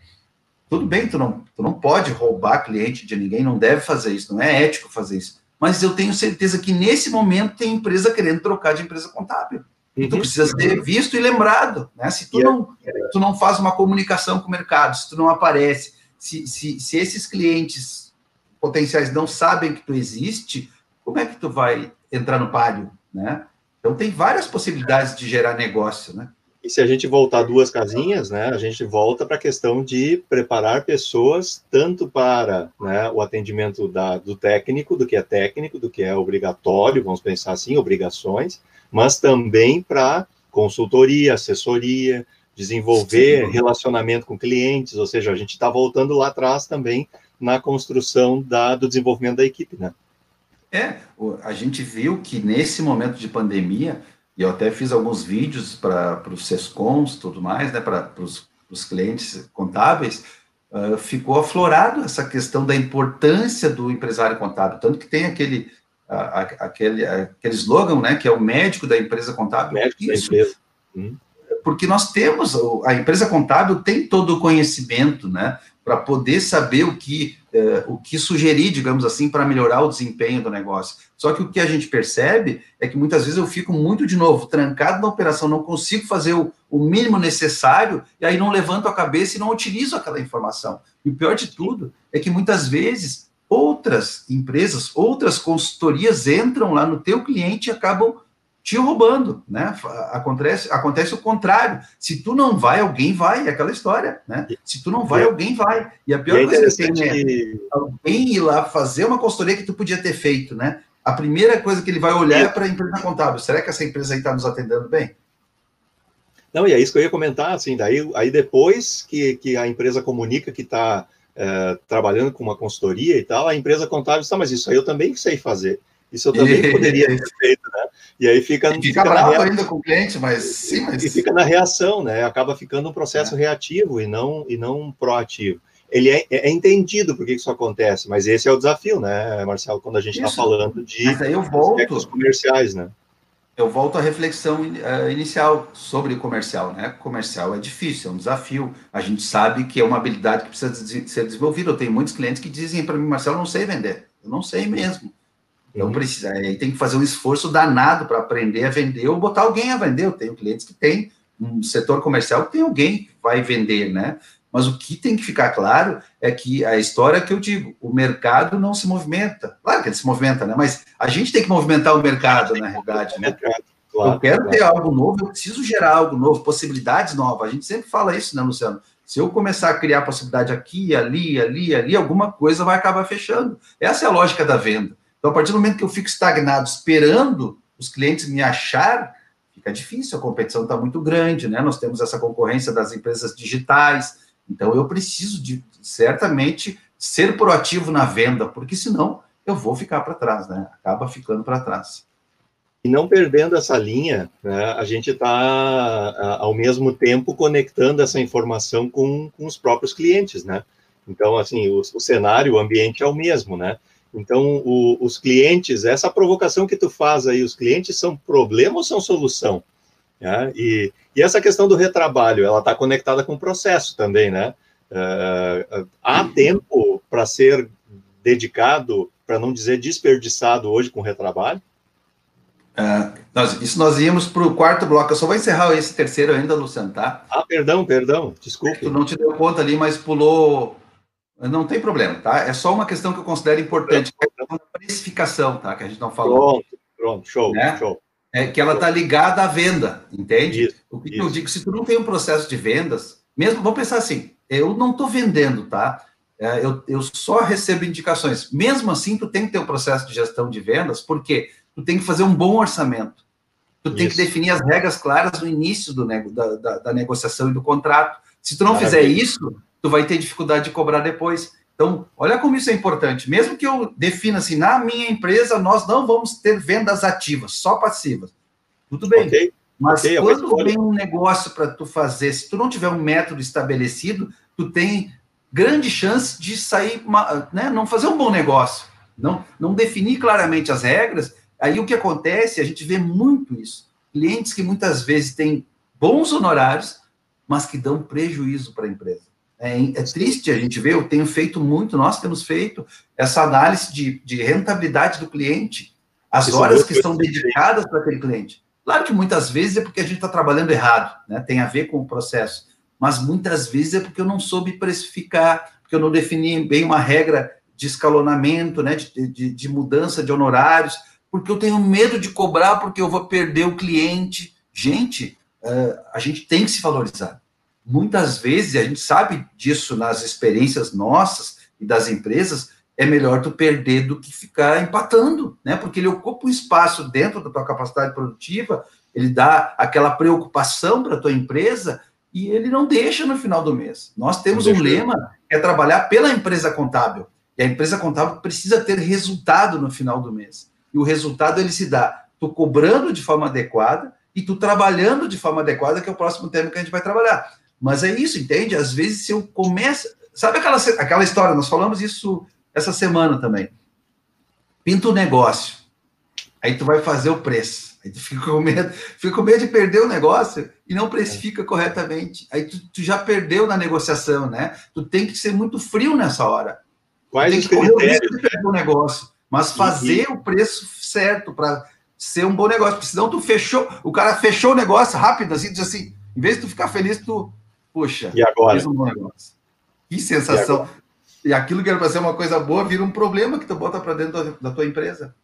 tudo bem, tu não, tu não pode roubar cliente de ninguém, não deve fazer isso, não é ético fazer isso. Mas eu tenho certeza que nesse momento tem empresa querendo trocar de empresa contábil. Uhum. Tu precisa ser visto e lembrado, né? Se tu, não, tu não faz uma comunicação com o mercado, se tu não aparece, se, se, se esses clientes potenciais não sabem que tu existe, como é que tu vai entrar no palio, né? Então tem várias possibilidades de gerar negócio, né? E se a gente voltar duas casinhas, né, a gente volta para a questão de preparar pessoas tanto para né, o atendimento da, do técnico, do que é técnico, do que é obrigatório, vamos pensar assim, obrigações, mas também para consultoria, assessoria, desenvolver Sim. relacionamento com clientes, ou seja, a gente está voltando lá atrás também na construção da, do desenvolvimento da equipe, né? É, a gente viu que nesse momento de pandemia, e eu até fiz alguns vídeos para os SESCONs tudo mais, né, para os clientes contábeis, uh, ficou aflorado essa questão da importância do empresário contábil, tanto que tem aquele, uh, aquele, aquele slogan, né, que é o médico da empresa contábil. Médico Isso, da empresa. Hum. Porque nós temos, a empresa contábil tem todo o conhecimento, né, para poder saber o que, uh, o que sugerir, digamos assim, para melhorar o desempenho do negócio. Só que o que a gente percebe é que muitas vezes eu fico muito, de novo, trancado na operação, não consigo fazer o, o mínimo necessário, e aí não levanto a cabeça e não utilizo aquela informação. E o pior de tudo é que muitas vezes outras empresas, outras consultorias entram lá no teu cliente e acabam te roubando, né? Acontece, acontece o contrário. Se tu não vai, alguém vai, é aquela história, né? Se tu não vai, alguém vai. E a pior e é coisa que tem é alguém ir lá fazer uma consultoria que tu podia ter feito, né? A primeira coisa que ele vai olhar é para a empresa contábil. Será que essa empresa aí está nos atendendo bem? Não, e é isso que eu ia comentar, assim, daí aí depois que, que a empresa comunica que está é, trabalhando com uma consultoria e tal, a empresa contábil está, mas isso aí eu também sei fazer. Isso eu também poderia ter feito, né? E aí fica. E fica, fica bravo ainda com o cliente, mas sim, mas. E fica na reação, né? Acaba ficando um processo é. reativo e não, e não proativo. Ele é, é entendido por que isso acontece, mas esse é o desafio, né, Marcelo, quando a gente está falando de mas aí eu volto, comerciais, né? Eu volto à reflexão uh, inicial sobre o comercial, né? Comercial é difícil, é um desafio. A gente sabe que é uma habilidade que precisa de ser desenvolvida. Eu tenho muitos clientes que dizem para mim, Marcelo, eu não sei vender. Eu não sei mesmo. Então uhum. precisa, aí tem que fazer um esforço danado para aprender a vender ou botar alguém a vender. Eu tenho clientes que têm um setor comercial tem alguém que vai vender, né? Mas o que tem que ficar claro é que a história que eu digo, o mercado não se movimenta. Claro que ele se movimenta, né? Mas a gente tem que movimentar o mercado, na realidade, né? Claro, eu quero claro. ter algo novo, eu preciso gerar algo novo, possibilidades novas. A gente sempre fala isso, né, Luciano? Se eu começar a criar possibilidade aqui, ali, ali, ali, alguma coisa vai acabar fechando. Essa é a lógica da venda. Então, a partir do momento que eu fico estagnado esperando os clientes me achar, fica difícil, a competição está muito grande, né? Nós temos essa concorrência das empresas digitais, então eu preciso de certamente ser proativo na venda, porque senão eu vou ficar para trás, né? Acaba ficando para trás. E não perdendo essa linha, né, a gente está, ao mesmo tempo, conectando essa informação com, com os próprios clientes, né? Então, assim, o, o cenário, o ambiente é o mesmo, né? Então, o, os clientes, essa provocação que tu faz aí, os clientes são problema ou são solução? Né? E, e essa questão do retrabalho, ela está conectada com o processo também, né? Uh, há tempo para ser dedicado, para não dizer desperdiçado hoje com retrabalho? Uh, nós, isso nós íamos para o quarto bloco. Eu só vou encerrar esse terceiro ainda, Luciano, tá? Ah, perdão, perdão, desculpe. Tu não te deu conta ali, mas pulou. Não tem problema, tá? É só uma questão que eu considero importante, que é a precificação, tá? Que a gente não falou. Pronto, pronto, show, né? show é que ela está ligada à venda, entende? Isso, o que isso. eu digo, se tu não tem um processo de vendas, mesmo, vamos pensar assim, eu não estou vendendo, tá? É, eu, eu só recebo indicações. Mesmo assim, tu tem que ter um processo de gestão de vendas, porque tu tem que fazer um bom orçamento. Tu tem isso. que definir as regras claras no início do da, da, da, negociação e do contrato. Se tu não Maravilha. fizer isso, tu vai ter dificuldade de cobrar depois. Então, olha como isso é importante. Mesmo que eu defina assim, na minha empresa, nós não vamos ter vendas ativas, só passivas. Tudo bem. Okay. Mas okay, quando vem um negócio para tu fazer, se tu não tiver um método estabelecido, tu tem grande chance de sair, né, não fazer um bom negócio, não, não definir claramente as regras. Aí o que acontece, a gente vê muito isso. Clientes que muitas vezes têm bons honorários, mas que dão prejuízo para a empresa. É, é, triste a gente ver, eu tenho feito muito, nós temos feito essa análise de, de rentabilidade do cliente, as Isso horas é que estão dedicadas para aquele cliente. Claro que muitas vezes é porque a gente está trabalhando errado, né? tem a ver com o processo, mas muitas vezes é porque eu não soube precificar, porque eu não defini bem uma regra de escalonamento, né? de, de, de mudança de honorários, porque eu tenho medo de cobrar porque eu vou perder o cliente. Gente, uh, a gente tem que se valorizar muitas vezes, a gente sabe disso nas experiências nossas e das empresas, é melhor tu perder do que ficar empatando, né? Porque ele ocupa um espaço dentro da tua capacidade produtiva, ele dá aquela preocupação para a tua empresa e ele não deixa no final do mês. Nós temos um lema que é trabalhar pela empresa contábil. E a empresa contábil precisa ter resultado no final do mês. E o resultado ele se dá tu cobrando de forma adequada e tu trabalhando de forma adequada, que é o próximo tema que a gente vai trabalhar. Mas é isso, entende? Às vezes, se eu começo. Sabe aquela, aquela história? Nós falamos isso essa semana também. Pinta o um negócio. Aí tu vai fazer o preço. Aí tu fica com medo, fica com medo de perder o negócio e não precifica é. corretamente. Aí tu, tu, já perdeu na negociação, né? Tu tem que ser muito frio nessa hora. Quais os critérios? De perder o negócio, mas fazer o preço certo para ser um bom negócio. Porque senão tu fechou, o cara fechou o negócio rápido, assim, diz assim, em vez de tu ficar feliz, tu Puxa, e agora? um bom negócio. Que sensação. E, e aquilo que era para ser uma coisa boa vira um problema que tu bota para dentro da, da, tua empresa.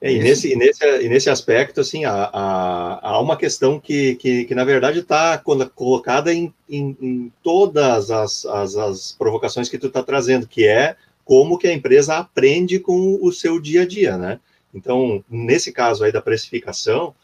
É, e, nesse, e, nesse, e nesse aspecto, assim, há, há, há uma questão que, que, que na verdade, está colocada em, em, em todas as, as, as, provocações que tu está trazendo, que é como que a empresa aprende com o seu dia a dia, né? Então, nesse caso aí da precificação,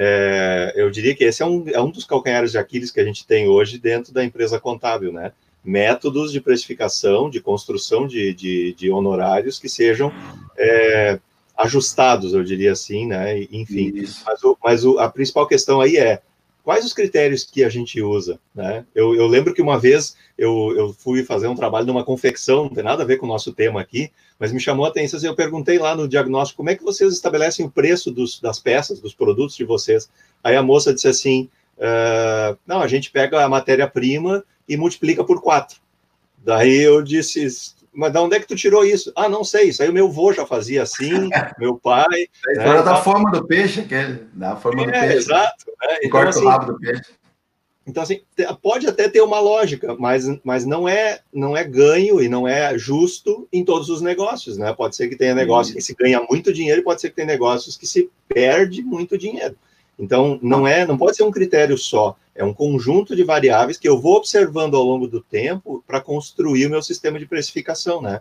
é, eu diria que esse é um, é um dos calcanhares de Aquiles que a gente tem hoje dentro da empresa contábil, né? Métodos de precificação, de construção de, de, de honorários que sejam é, ajustados, eu diria assim, né? Enfim, Isso. mas, o, mas o, a principal questão aí é quais os critérios que a gente usa, né? Eu, eu lembro que uma vez eu, eu fui fazer um trabalho numa confecção, não tem nada a ver com o nosso tema aqui, mas me chamou a atenção, assim, eu perguntei lá no diagnóstico, como é que vocês estabelecem o preço dos, das peças, dos produtos de vocês? Aí a moça disse assim, uh, não, a gente pega a matéria-prima e multiplica por quatro. Daí eu disse, mas de onde é que tu tirou isso? Ah, não sei, isso aí o meu avô já fazia assim, meu pai. É né, da forma do peixe, que é da forma é, do peixe. Exato. Né? Então, Corta assim, o rabo do peixe. Então, assim, pode até ter uma lógica, mas, mas não, é, não é ganho e não é justo em todos os negócios, né? Pode ser que tenha negócio que se ganha muito dinheiro e pode ser que tenha negócios que se perde muito dinheiro. Então, não é, não pode ser um critério só, é um conjunto de variáveis que eu vou observando ao longo do tempo para construir o meu sistema de precificação, né?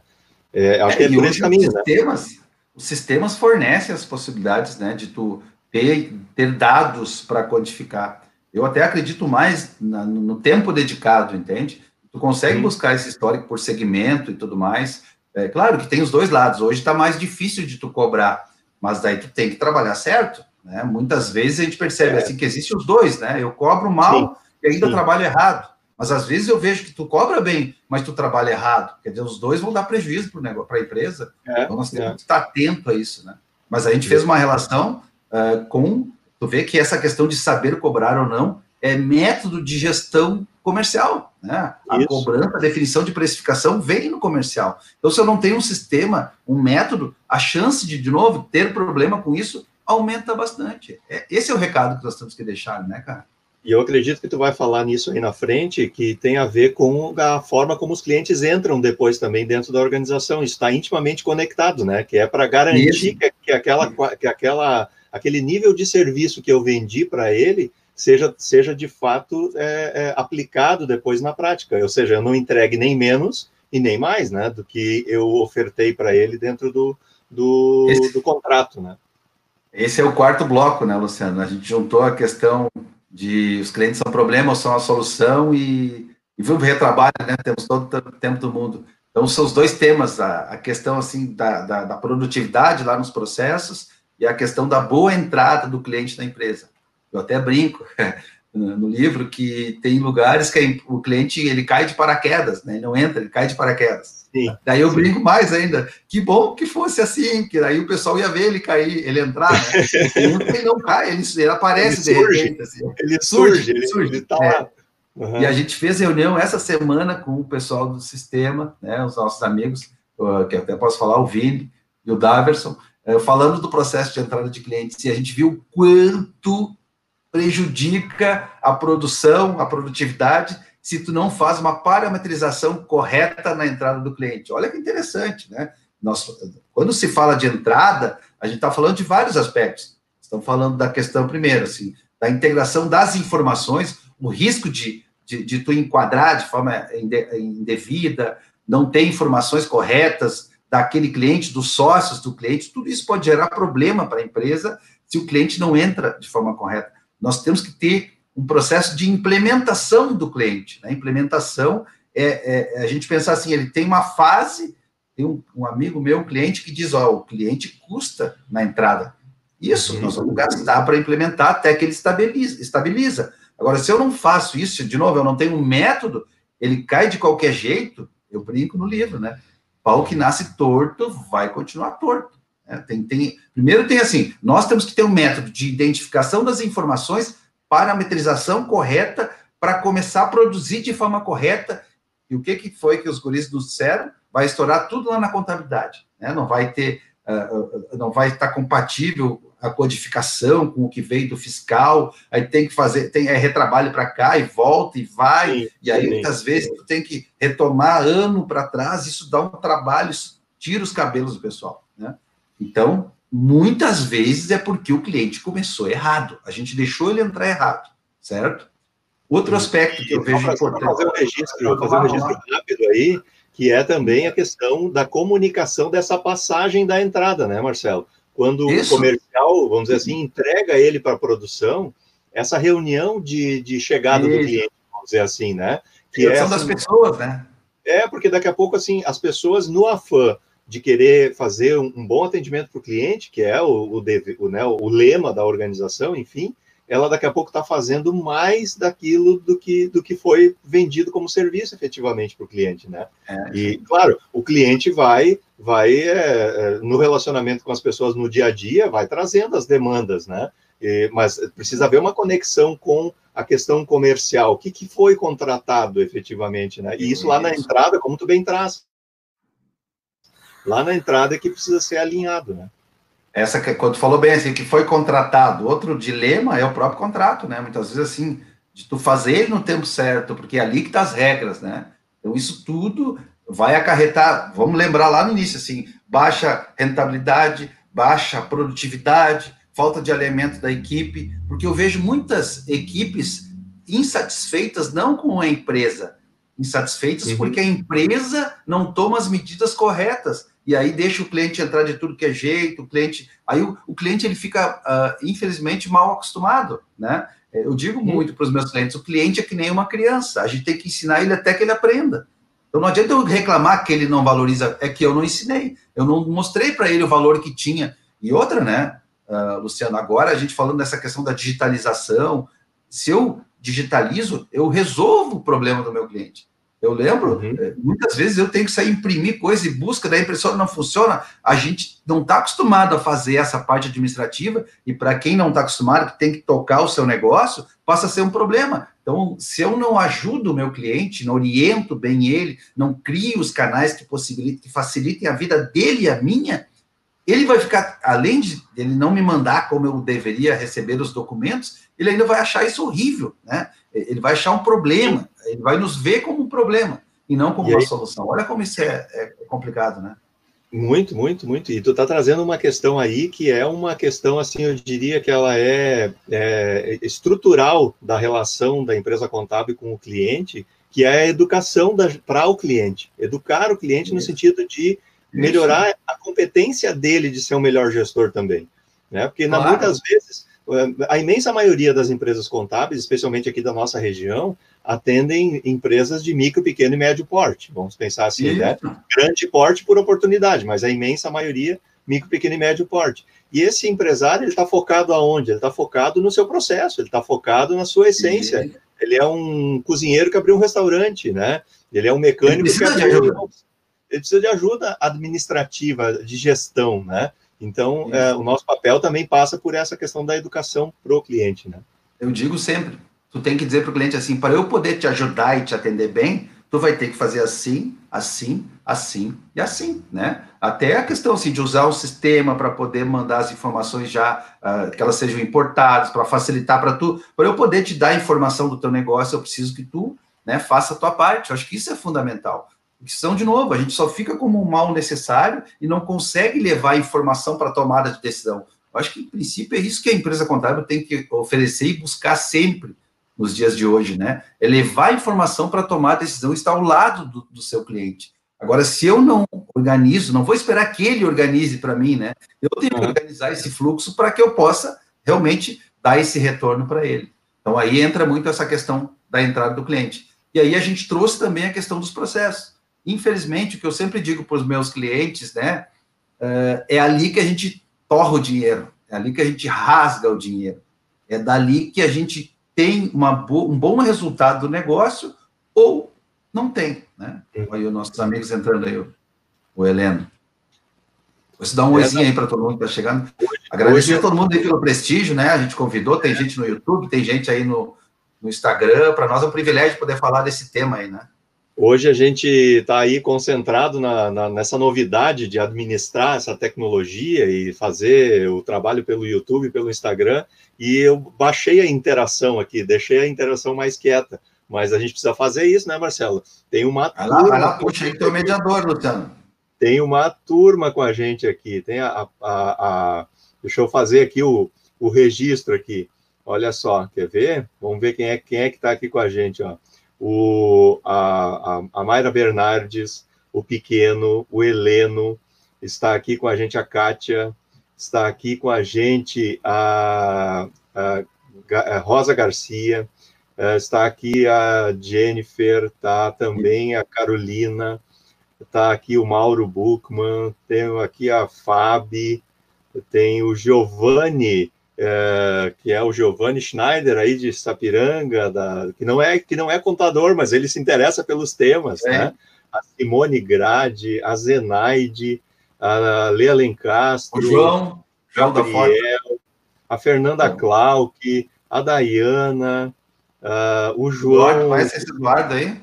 É, acho é, que é por esse caminho, né? sistemas, né? Os sistemas fornecem as possibilidades, né, de tu ter, ter dados para quantificar. Eu até acredito mais na, no tempo dedicado, entende? Tu consegue Sim. buscar esse histórico por segmento e tudo mais. É claro que tem os dois lados. Hoje está mais difícil de tu cobrar, mas daí tu tem que trabalhar certo. Né? Muitas vezes a gente percebe é. assim que existem os dois, né? Eu cobro mal Sim. e ainda Sim. trabalho errado. Mas às vezes eu vejo que tu cobra bem, mas tu trabalha errado. Quer dizer, os dois vão dar prejuízo para a empresa. É. Então nós temos é. que estar atento a isso, né? Mas a gente fez uma relação uh, com tu vê que essa questão de saber cobrar ou não é método de gestão comercial, né? A Isso. cobrança, a definição de precificação vem no comercial. Então, se eu não tenho um sistema, um método, a chance de, de novo, ter problema com isso aumenta bastante. É, esse é o recado que nós temos que deixar, né, cara? E eu acredito que tu vai falar nisso aí na frente, que tem a ver com a forma como os clientes entram depois também dentro da organização. Isso está intimamente conectado, né? Que é para garantir que, que, aquela, que aquela aquele nível de serviço que eu vendi para ele seja, seja de fato é, é, aplicado depois na prática. Ou seja, eu não entregue nem menos e nem mais né, do que eu ofertei para ele dentro do, do, esse, do contrato. Né? Esse é o quarto bloco, né, Luciano? A gente juntou a questão de os clientes são problema ou são a solução e, e viu retrabalho, né? Temos todo o tempo do mundo. Então, são os dois temas, a, a questão assim da, da, da, produtividade lá nos processos e a questão da boa entrada do cliente na empresa. Eu até brinco no livro que tem lugares que o cliente ele cai de paraquedas, né? Ele não entra, ele cai de paraquedas. Sim, daí eu brinco mais ainda. Que bom que fosse assim, que daí o pessoal ia ver ele cair, ele entrar, né? ele não cai, ele, ele aparece ele de surge, repente. Assim. Ele surge, ele surge. Ele tá é. Uhum. E a gente fez reunião essa semana com o pessoal do sistema, né? Os nossos amigos, que até posso falar, o Vini e o Daverson, é, falando do processo de entrada de clientes, e a gente viu quanto prejudica a produção, a produtividade, se tu não faz uma parametrização correta na entrada do cliente. Olha que interessante, né? Nós, quando se fala de entrada, a gente está falando de vários aspectos. Estamos falando da questão, primeiro, assim, da integração das informações, o risco de, de, de tu enquadrar de forma indevida, não ter informações corretas, daquele cliente, dos sócios do cliente, tudo isso pode gerar problema para a empresa se o cliente não entra de forma correta. Nós temos que ter um processo de implementação do cliente. Né? Implementação é, é, a gente pensar assim, ele tem uma fase, tem um, um amigo meu, um cliente, que diz, ó, o cliente custa na entrada. Isso, uhum. nós vamos gastar para implementar até que ele estabiliza, estabiliza. Agora, se eu não faço isso, de novo, eu não tenho um método, ele cai de qualquer jeito, eu brinco no livro, né? pau que nasce torto vai continuar torto. Né? Tem, tem, primeiro tem assim, nós temos que ter um método de identificação das informações, parametrização correta, para começar a produzir de forma correta. E o que, que foi que os guris nos disseram? Vai estourar tudo lá na contabilidade. Né? Não vai ter, uh, não vai estar compatível a codificação com o que veio do fiscal, aí tem que fazer, tem é, retrabalho para cá e volta e vai, sim, e aí sim, muitas sim. vezes tu tem que retomar ano para trás, isso dá um trabalho, isso tira os cabelos do pessoal, né? Então, muitas vezes é porque o cliente começou errado, a gente deixou ele entrar errado, certo? Outro aspecto que eu vejo importante. Fazer um registro, fazer um registro rápido aí, que é também a questão da comunicação dessa passagem da entrada, né, Marcelo? Quando Isso. o comercial, vamos dizer assim, entrega ele para a produção, essa reunião de, de chegada Isso. do cliente, vamos dizer assim, né? Que é, das pessoas, né? É, porque daqui a pouco, assim, as pessoas no afã de querer fazer um, bom atendimento para o cliente, que é o, o, o, né, o lema da organização, enfim, ela daqui a pouco está fazendo mais daquilo do que, do que foi vendido como serviço efetivamente para o cliente, né? É. E, claro, o cliente vai, vai é, é, no relacionamento com as pessoas no dia a dia, vai trazendo as demandas, né? E, mas precisa haver uma conexão com a questão comercial. O que, que foi contratado efetivamente, né? E isso lá na entrada, como tu bem traz. Lá na entrada é que precisa ser alinhado, né? essa que quando falou bem assim que foi contratado, outro dilema é o próprio contrato, né? Muitas vezes assim, de tu fazer ele no tempo certo, porque é ali que tá as regras, né? Então isso tudo vai acarretar, vamos lembrar lá no início, assim, baixa rentabilidade, baixa produtividade, falta de alinhamento da equipe, porque eu vejo muitas equipes insatisfeitas não com a empresa, insatisfeitas uhum. porque a empresa não toma as medidas corretas e aí deixa o cliente entrar de tudo que é jeito, o cliente, aí o, o cliente ele fica uh, infelizmente mal acostumado, né? Eu digo uhum. muito para os meus clientes, o cliente é que nem uma criança, a gente tem que ensinar ele até que ele aprenda. Então não adianta eu reclamar que ele não valoriza, é que eu não ensinei, eu não mostrei para ele o valor que tinha. E outra, né, uh, Luciano, agora a gente falando dessa questão da digitalização, se eu digitalizo, eu resolvo o problema do meu cliente. Eu lembro, uhum. Eh, muitas vezes eu tenho que sair imprimir coisa e busca, da impressora não funciona, a gente não está acostumado a fazer essa parte administrativa, e para quem não está acostumado, que tem que tocar o seu negócio, passa a ser um problema. Então, se eu não ajudo o meu cliente, não oriento bem ele, não crio os canais que possibilitem, que facilitem a vida dele e a minha, ele vai ficar, além de ele não me mandar como eu deveria receber os documentos, ele ainda vai achar isso horrível, né? Ele vai achar um problema, ele vai nos ver como um problema e não como e uma aí? solução. Olha como isso é, é, complicado, né? Muito, muito, muito. E tu está trazendo uma questão aí que é uma questão, assim, eu diria que ela é, é estrutural da relação da empresa contábil com o cliente, que é a educação para o cliente. Educar o cliente no sentido de melhorar Isso. a competência dele de ser um melhor gestor também. Né? Porque claro. muitas vezes a imensa maioria das empresas contábeis, especialmente aqui da nossa região, atendem empresas de micro, pequeno e médio porte. Vamos pensar assim, né? Grande porte por oportunidade, mas a imensa maioria micro, pequeno e médio porte. E esse empresário, ele está focado aonde? Ele está focado no seu processo, ele está focado na sua essência. Ele é um cozinheiro que abriu um restaurante, né? Ele é um mecânico que abriu... Ele precisa de ajuda administrativa, de gestão, né? Então, é, o nosso papel também passa por essa questão da educação para o cliente, né? Eu digo sempre, tu tem que dizer para o cliente assim, para eu poder te ajudar e te atender bem, tu vai ter que fazer assim, assim, assim e assim, né? Até a questão assim, de usar o sistema para poder mandar as informações já, uh, que elas sejam importadas, para facilitar para tu, para eu poder te dar a informação do teu negócio, eu preciso que tu né, faça a tua parte. Eu acho que isso é fundamental que são, de novo, a gente só fica como um mal necessário e não consegue levar informação para a tomada de decisão. Eu acho que, em princípio, é isso que a empresa contábil tem que oferecer e buscar sempre nos dias de hoje, né? É levar informação para tomar a decisão, estar ao lado do, do, seu cliente. Agora, se eu não organizo, não vou esperar que ele organize para mim, né? Eu tenho que uhum. organizar esse fluxo para que eu possa realmente dar esse retorno para ele. Então, aí entra muito essa questão da entrada do cliente. E aí a gente trouxe também a questão dos processos. Infelizmente, o que eu sempre digo para os meus clientes, né, eh, é ali que a gente torra o dinheiro, é ali que a gente rasga o dinheiro, é dali que a gente tem uma um bom resultado do negócio ou não tem, né? Aí os nossos amigos entrando aí, o Heleno. Você dá um oizinho aí para todo mundo que está chegando. Agradecer a todo mundo aí pelo prestígio, né? A gente convidou, tem gente no YouTube, tem gente aí no, no Instagram. Para nós é um privilégio poder falar desse tema aí, né? Hoje a gente está aí concentrado na, na, nessa novidade de administrar essa tecnologia e fazer o trabalho pelo YouTube, pelo Instagram, e eu baixei a interação aqui, deixei a interação mais quieta. Mas a gente precisa fazer isso, né, Marcelo? Tem uma vai lá, turma. Vai lá, puxa aí teu mediador, Luciano. Tem uma turma com a gente aqui. Tem a, a, a deixa eu fazer aqui o, o registro aqui. Olha só, quer ver? Vamos ver quem é quem é que está aqui com a gente, ó o, a, a, a Mayra Bernardes, o Pequeno, o Heleno, está aqui com a gente a Kátia, está aqui com a gente a, a, a Rosa Garcia, uh, está aqui a Jennifer, está também a Carolina, está aqui o Mauro Buchmann, tenho aqui a Fabi, tem o Giovanni, é, que é o Giovanni Schneider aí de Sapiranga, da, que não é que não é contador, mas ele se interessa pelos temas, é. né? A Simone Grade, a Zenaide, a Lea Lencastro, o João, João Gabriel, a Fernanda Clark, a Dayana, uh, o João. Eduardo, conhece esse Eduardo aí?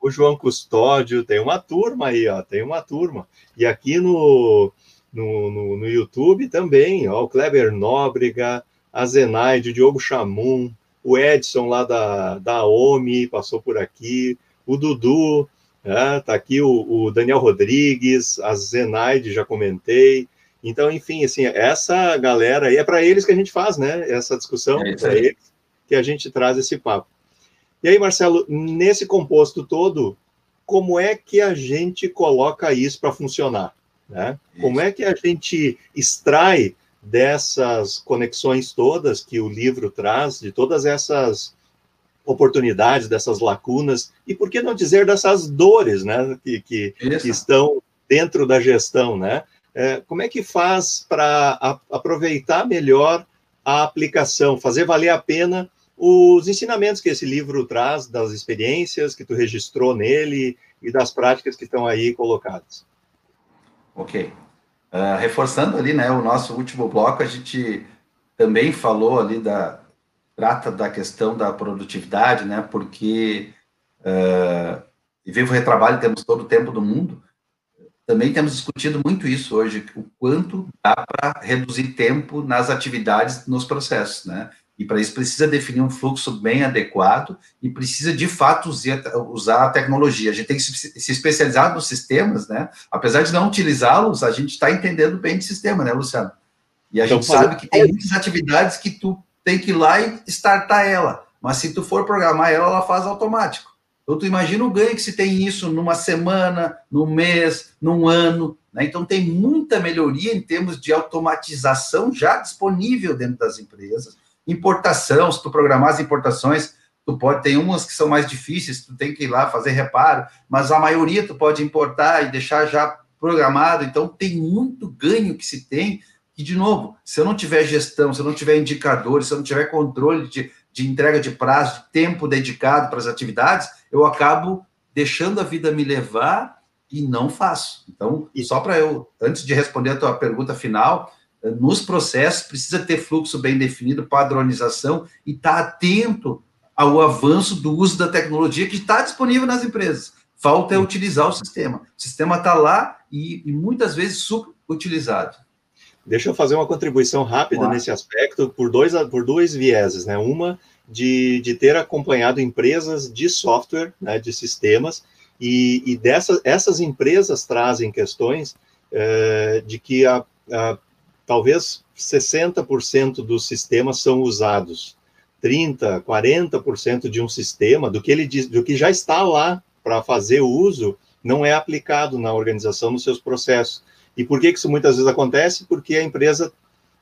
O João Custódio, tem uma turma aí, ó, tem uma turma. E aqui no, no, no, no YouTube também, ó, o Kleber Nóbrega, a Zenaide, o Diogo Chamum, o Edson lá da, da OMI passou por aqui, o Dudu, né? tá aqui o, o Daniel Rodrigues, a Zenaide, já comentei. Então, enfim, assim, essa galera aí é para eles que a gente faz, né? Essa discussão, é para eles que a gente traz esse papo. E aí, Marcelo, nesse composto todo, como é que a gente coloca isso para funcionar? Né? Como é que a gente extrai dessas conexões todas que o livro traz, de todas essas oportunidades, dessas lacunas, e por que não dizer dessas dores né, que, que, que estão dentro da gestão, né? É, como é que faz para aproveitar melhor a aplicação, fazer valer a pena os ensinamentos que esse livro traz, das experiências que tu registrou nele e das práticas que estão aí colocadas? Ok. Uh, reforçando ali, né, o nosso último bloco, a gente também falou ali da trata da questão da produtividade, né, porque uh, e Vivo Retrabalho temos todo o tempo do mundo, também temos discutido muito isso hoje, o quanto dá para reduzir tempo nas atividades, nos processos, né? E para isso precisa definir um fluxo bem adequado e precisa de fato usar a tecnologia. A gente tem que se especializar nos sistemas, né? Apesar de não utilizá-los, a gente está entendendo bem de sistema, né, Luciano? E a então, gente sabe que tem muitas atividades que tu tem que ir lá e startar ela. Mas se tu for programar ela, ela faz automático. Então, tu imagina o ganho que se tem isso numa semana, num mês, num ano. Né? Então, tem muita melhoria em termos de automatização já disponível dentro das empresas Importação, se tu programar as importações, tu pode, tem umas que são mais difíceis, tu tem que ir lá fazer reparo, mas a maioria tu pode importar e deixar já programado, então tem muito ganho que se tem, e de novo, se eu não tiver gestão, se eu não tiver indicadores, se eu não tiver controle de, de entrega de prazo, de tempo dedicado para as atividades, eu acabo deixando a vida me levar e não faço. Então, só para eu, antes de responder a tua pergunta final, nos processos, precisa ter fluxo bem definido, padronização e estar tá atento ao avanço do uso da tecnologia que está disponível nas empresas. Falta é utilizar o sistema. O sistema está lá e, e, muitas vezes subutilizado. Deixa eu fazer uma contribuição rápida Uau. nesse aspecto por dois, por dois vieses, né? Uma de, de ter acompanhado empresas de software, né, de sistemas, e, e dessas essas empresas trazem questões é, de que a, a talvez 60% dos sistemas são usados. 30, 40% de um sistema, do que ele diz, do que já está lá para fazer uso, não é aplicado na organização nos seus processos. E por que isso muitas vezes acontece? Porque a empresa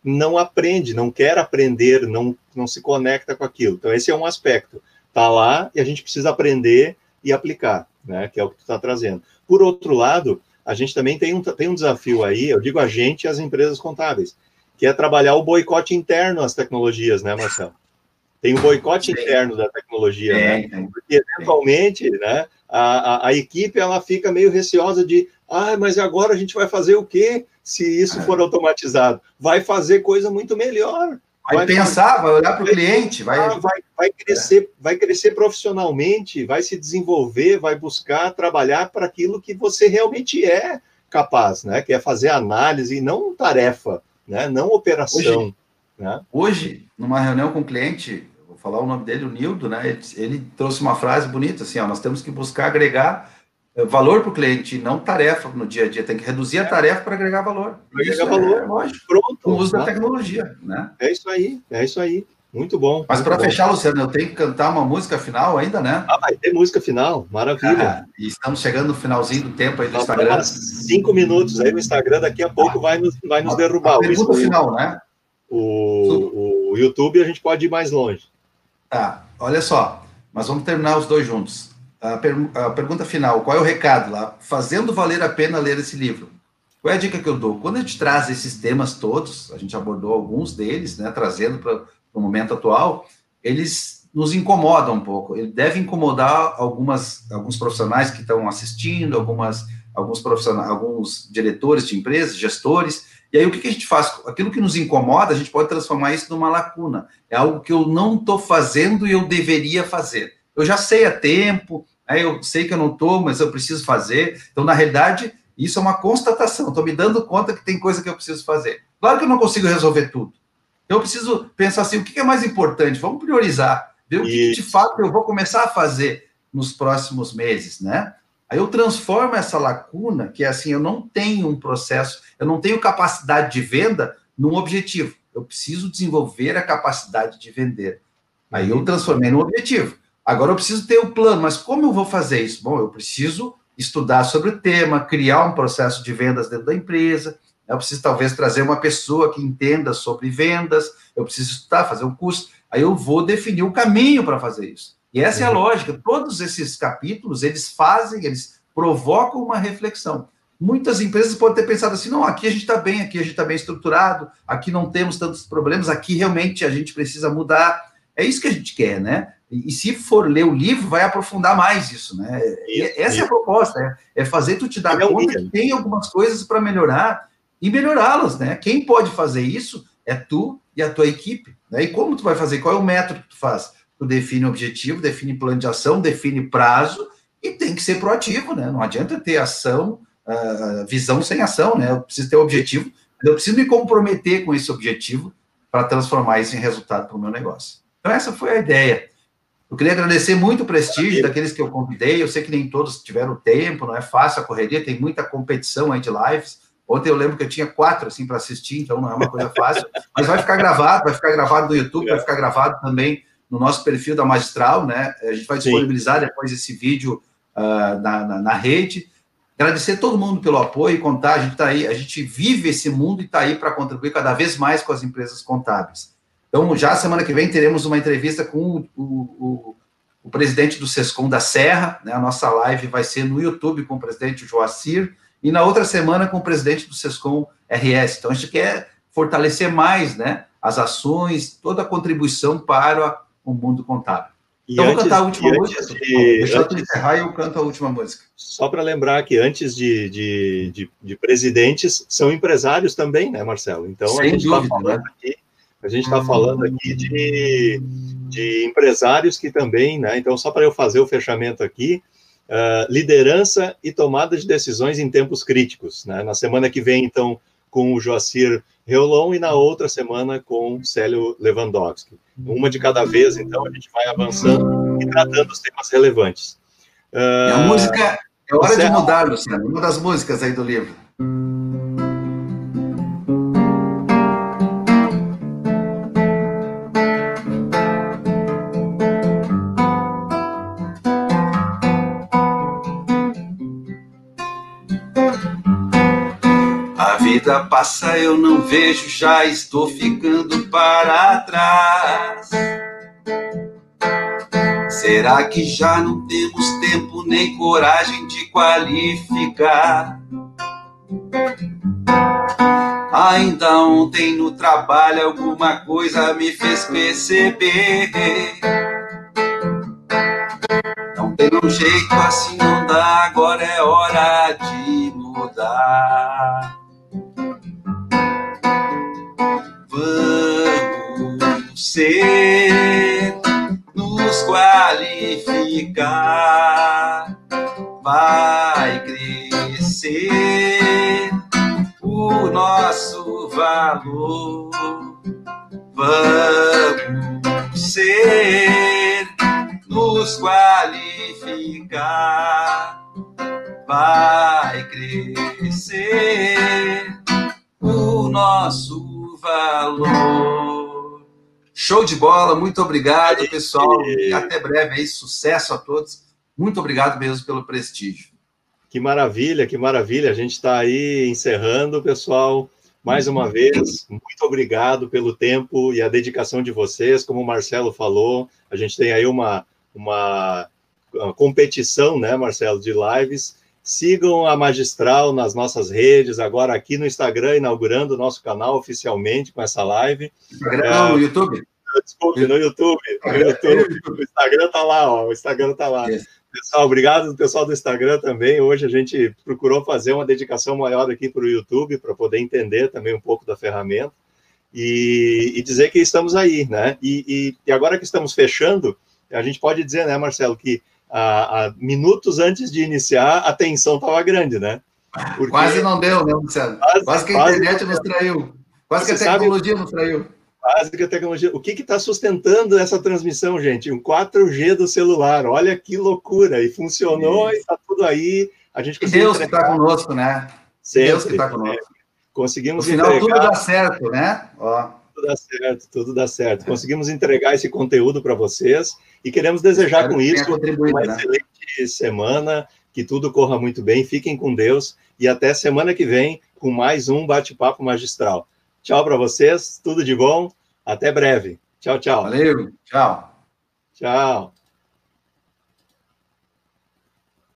não aprende, não quer aprender, não, não se conecta com aquilo. Então, esse é um aspecto. Está lá e a gente precisa aprender e aplicar, né? que é o que tu está trazendo. Por outro lado, a gente também tem um, tem um desafio aí, eu digo a gente e as empresas contábeis, que é trabalhar o boicote interno às tecnologias, né, Marcelo? Tem um boicote interno da tecnologia, né? Porque, eventualmente, né, a, a, a, equipe ela fica meio receosa de, ah, mas agora a gente vai fazer o quê se isso for automatizado? Vai fazer coisa muito melhor. Vai, vai pensar, vai olhar para o cliente, vai... vai... Vai, crescer, vai crescer profissionalmente, vai se desenvolver, vai buscar trabalhar para aquilo que você realmente é capaz, né? Que é fazer análise e não tarefa, né? Não operação. Hoje, né? hoje numa reunião com o cliente, vou falar o nome dele, o Nildo, né? Ele, ele trouxe uma frase bonita assim, ó, nós temos que buscar agregar valor para o cliente, não tarefa no dia a dia. Tem que reduzir a tarefa para agregar valor. Agregar é valor, é, lógico. Pronto. Com o uso da tecnologia, né? É isso aí, é isso aí. Muito bom. Mas para fechar, Luciano, eu tenho que cantar uma música final ainda, né? Ah, vai ter música final, maravilha. Ah, e estamos chegando no finalzinho do tempo aí do Instagram. Cinco minutos aí no Instagram, daqui a pouco ah, vai nos, vai nos derrubar. A pergunta o, final, né? O, o YouTube a gente pode ir mais longe. Tá, olha só, mas vamos terminar os dois juntos a, per, a pergunta final, qual é o recado lá? Fazendo valer a pena ler esse livro. Qual é a dica que eu dou? Quando a gente traz esses temas todos, a gente abordou alguns deles, né, trazendo para o momento atual, eles nos incomodam um pouco. Ele deve incomodar algumas, alguns profissionais que estão assistindo, algumas, alguns profissionais, alguns diretores de empresas, gestores. E aí o que, que a gente faz? Aquilo que nos incomoda, a gente pode transformar isso numa lacuna. É algo que eu não estou fazendo e eu deveria fazer. Eu já sei a tempo, Aí eu sei que eu não estou, mas eu preciso fazer. Então, na realidade, isso é uma constatação. Estou me dando conta que tem coisa que eu preciso fazer. Claro que eu não consigo resolver tudo. Então, eu preciso pensar assim: o que é mais importante? Vamos priorizar. ver o que, de fato eu vou começar a fazer nos próximos meses, né? Aí eu transformo essa lacuna, que é assim, eu não tenho um processo, eu não tenho capacidade de venda num objetivo. Eu preciso desenvolver a capacidade de vender. Aí eu transformei num objetivo. Agora eu preciso ter o um plano, mas como eu vou fazer isso? Bom, eu preciso estudar sobre o tema, criar um processo de vendas dentro da empresa. Eu preciso talvez trazer uma pessoa que entenda sobre vendas. Eu preciso estudar, fazer um curso. Aí eu vou definir o caminho para fazer isso. E essa uhum. é a uhum. lógica. Todos esses capítulos eles fazem, eles provocam uma reflexão. Muitas empresas podem ter pensado assim: não, aqui a gente está bem, aqui a gente está bem estruturado, aqui não temos tantos problemas, aqui realmente a gente precisa mudar. É isso que a gente quer, né? E, se for ler o livro, vai aprofundar mais isso, né? Essa é a proposta, é, é fazer tu te dar é conta que tem algumas coisas para melhorar e melhorá-las, né? Quem pode fazer isso é tu e a tua equipe. Né? E como tu vai fazer? Qual é o método que tu faz? Tu define objetivo, define plano de ação, define prazo e tem que ser proativo, né? Não adianta ter ação, uh, visão sem ação, né? Eu preciso ter objetivo, eu preciso me comprometer com esse objetivo para transformar isso em resultado para o meu negócio. Então, essa foi a ideia. Eu queria agradecer muito o prestígio daqueles que eu convidei. Eu sei que nem todos tiveram tempo, não é fácil a correria, tem muita competição aí de lives. Ontem eu lembro que eu tinha quatro assim para assistir, então não é uma coisa fácil. Mas vai ficar gravado, vai ficar gravado no YouTube, vai ficar gravado também no nosso perfil da Magistral, né? A gente vai disponibilizar Sim. depois esse vídeo uh, na, na, na, rede. Agradecer todo mundo pelo apoio e contar. A gente está aí, a gente vive esse mundo e está aí para contribuir cada vez mais com as empresas contábeis. Então, já semana que vem teremos uma entrevista com o, o, o presidente do SESCOM da Serra, né? A nossa live vai ser no YouTube com o presidente Joacir, e na outra semana com o presidente do SESCOM RS. Então, a gente quer fortalecer mais né, as ações, toda a contribuição para o mundo contábil. E então, antes, vou cantar a última música. De, Deixa antes, eu encerrar e eu canto a última música. Só para lembrar que antes de, de, de, de, presidentes, são empresários também, né, Marcelo? Então, Sem a gente está falando né? aqui a gente está falando aqui de, de empresários que também, né? Então, só para eu fazer o fechamento aqui, uh, liderança e tomada de decisões em tempos críticos. Né? Na semana que vem, então, com o Joacir Reolon e na outra semana com Célio Lewandowski. Uma de cada vez, então, a gente vai avançando e tratando os temas relevantes. Uh, a música, é hora de mudar, Luciano, uma das músicas aí do livro. Vida passa, eu não vejo, já estou ficando para trás. Será que já não temos tempo nem coragem de qualificar? Ainda ontem no trabalho alguma coisa me fez perceber. Não tem um jeito assim, não dá, agora é hora de mudar. Ser, nos qualificar, vai crescer o nosso valor. Vamos ser, nos qualificar, vai crescer o nosso valor. Show de bola, muito obrigado, pessoal. E até breve aí, sucesso a todos. Muito obrigado mesmo pelo prestígio. Que maravilha, que maravilha. A gente está aí encerrando, pessoal. Mais uma vez, muito obrigado pelo tempo e a dedicação de vocês. Como o Marcelo falou, a gente tem aí uma, uma, uma competição, né, Marcelo, de lives Sigam a Magistral nas nossas redes, agora aqui no Instagram, inaugurando o nosso canal oficialmente com essa live. Instagram, é, YouTube? Desculpe, no YouTube. No YouTube. O Instagram tá lá, ó. O Instagram tá lá. Pessoal, obrigado pessoal do Instagram também. Hoje a gente procurou fazer uma dedicação maior aqui para o YouTube, para poder entender também um pouco da ferramenta e, e dizer que estamos aí, né? E, e, e agora que estamos fechando, a gente pode dizer, né, Marcelo, que a, a minutos antes de iniciar, a tensão estava grande, né? Porque... Quase não deu, né, Luciano? Quase, quase que a internet nos traiu. Quase que a tecnologia sabe... nos traiu. Básica tecnologia. O que está sustentando essa transmissão, gente? Um 4G do celular. Olha que loucura! E funcionou e está tudo aí. A gente Deus que está conosco, né? Sempre. Deus que está conosco. Conseguimos no final, entregar... tudo dá certo, né? Ó. Tudo dá certo, tudo dá certo. Conseguimos entregar esse conteúdo para vocês e queremos desejar com isso uma né? excelente semana, que tudo corra muito bem. Fiquem com Deus e até semana que vem com mais um bate-papo magistral. Tchau para vocês, tudo de bom, até breve. Tchau, tchau. Valeu, tchau. Tchau.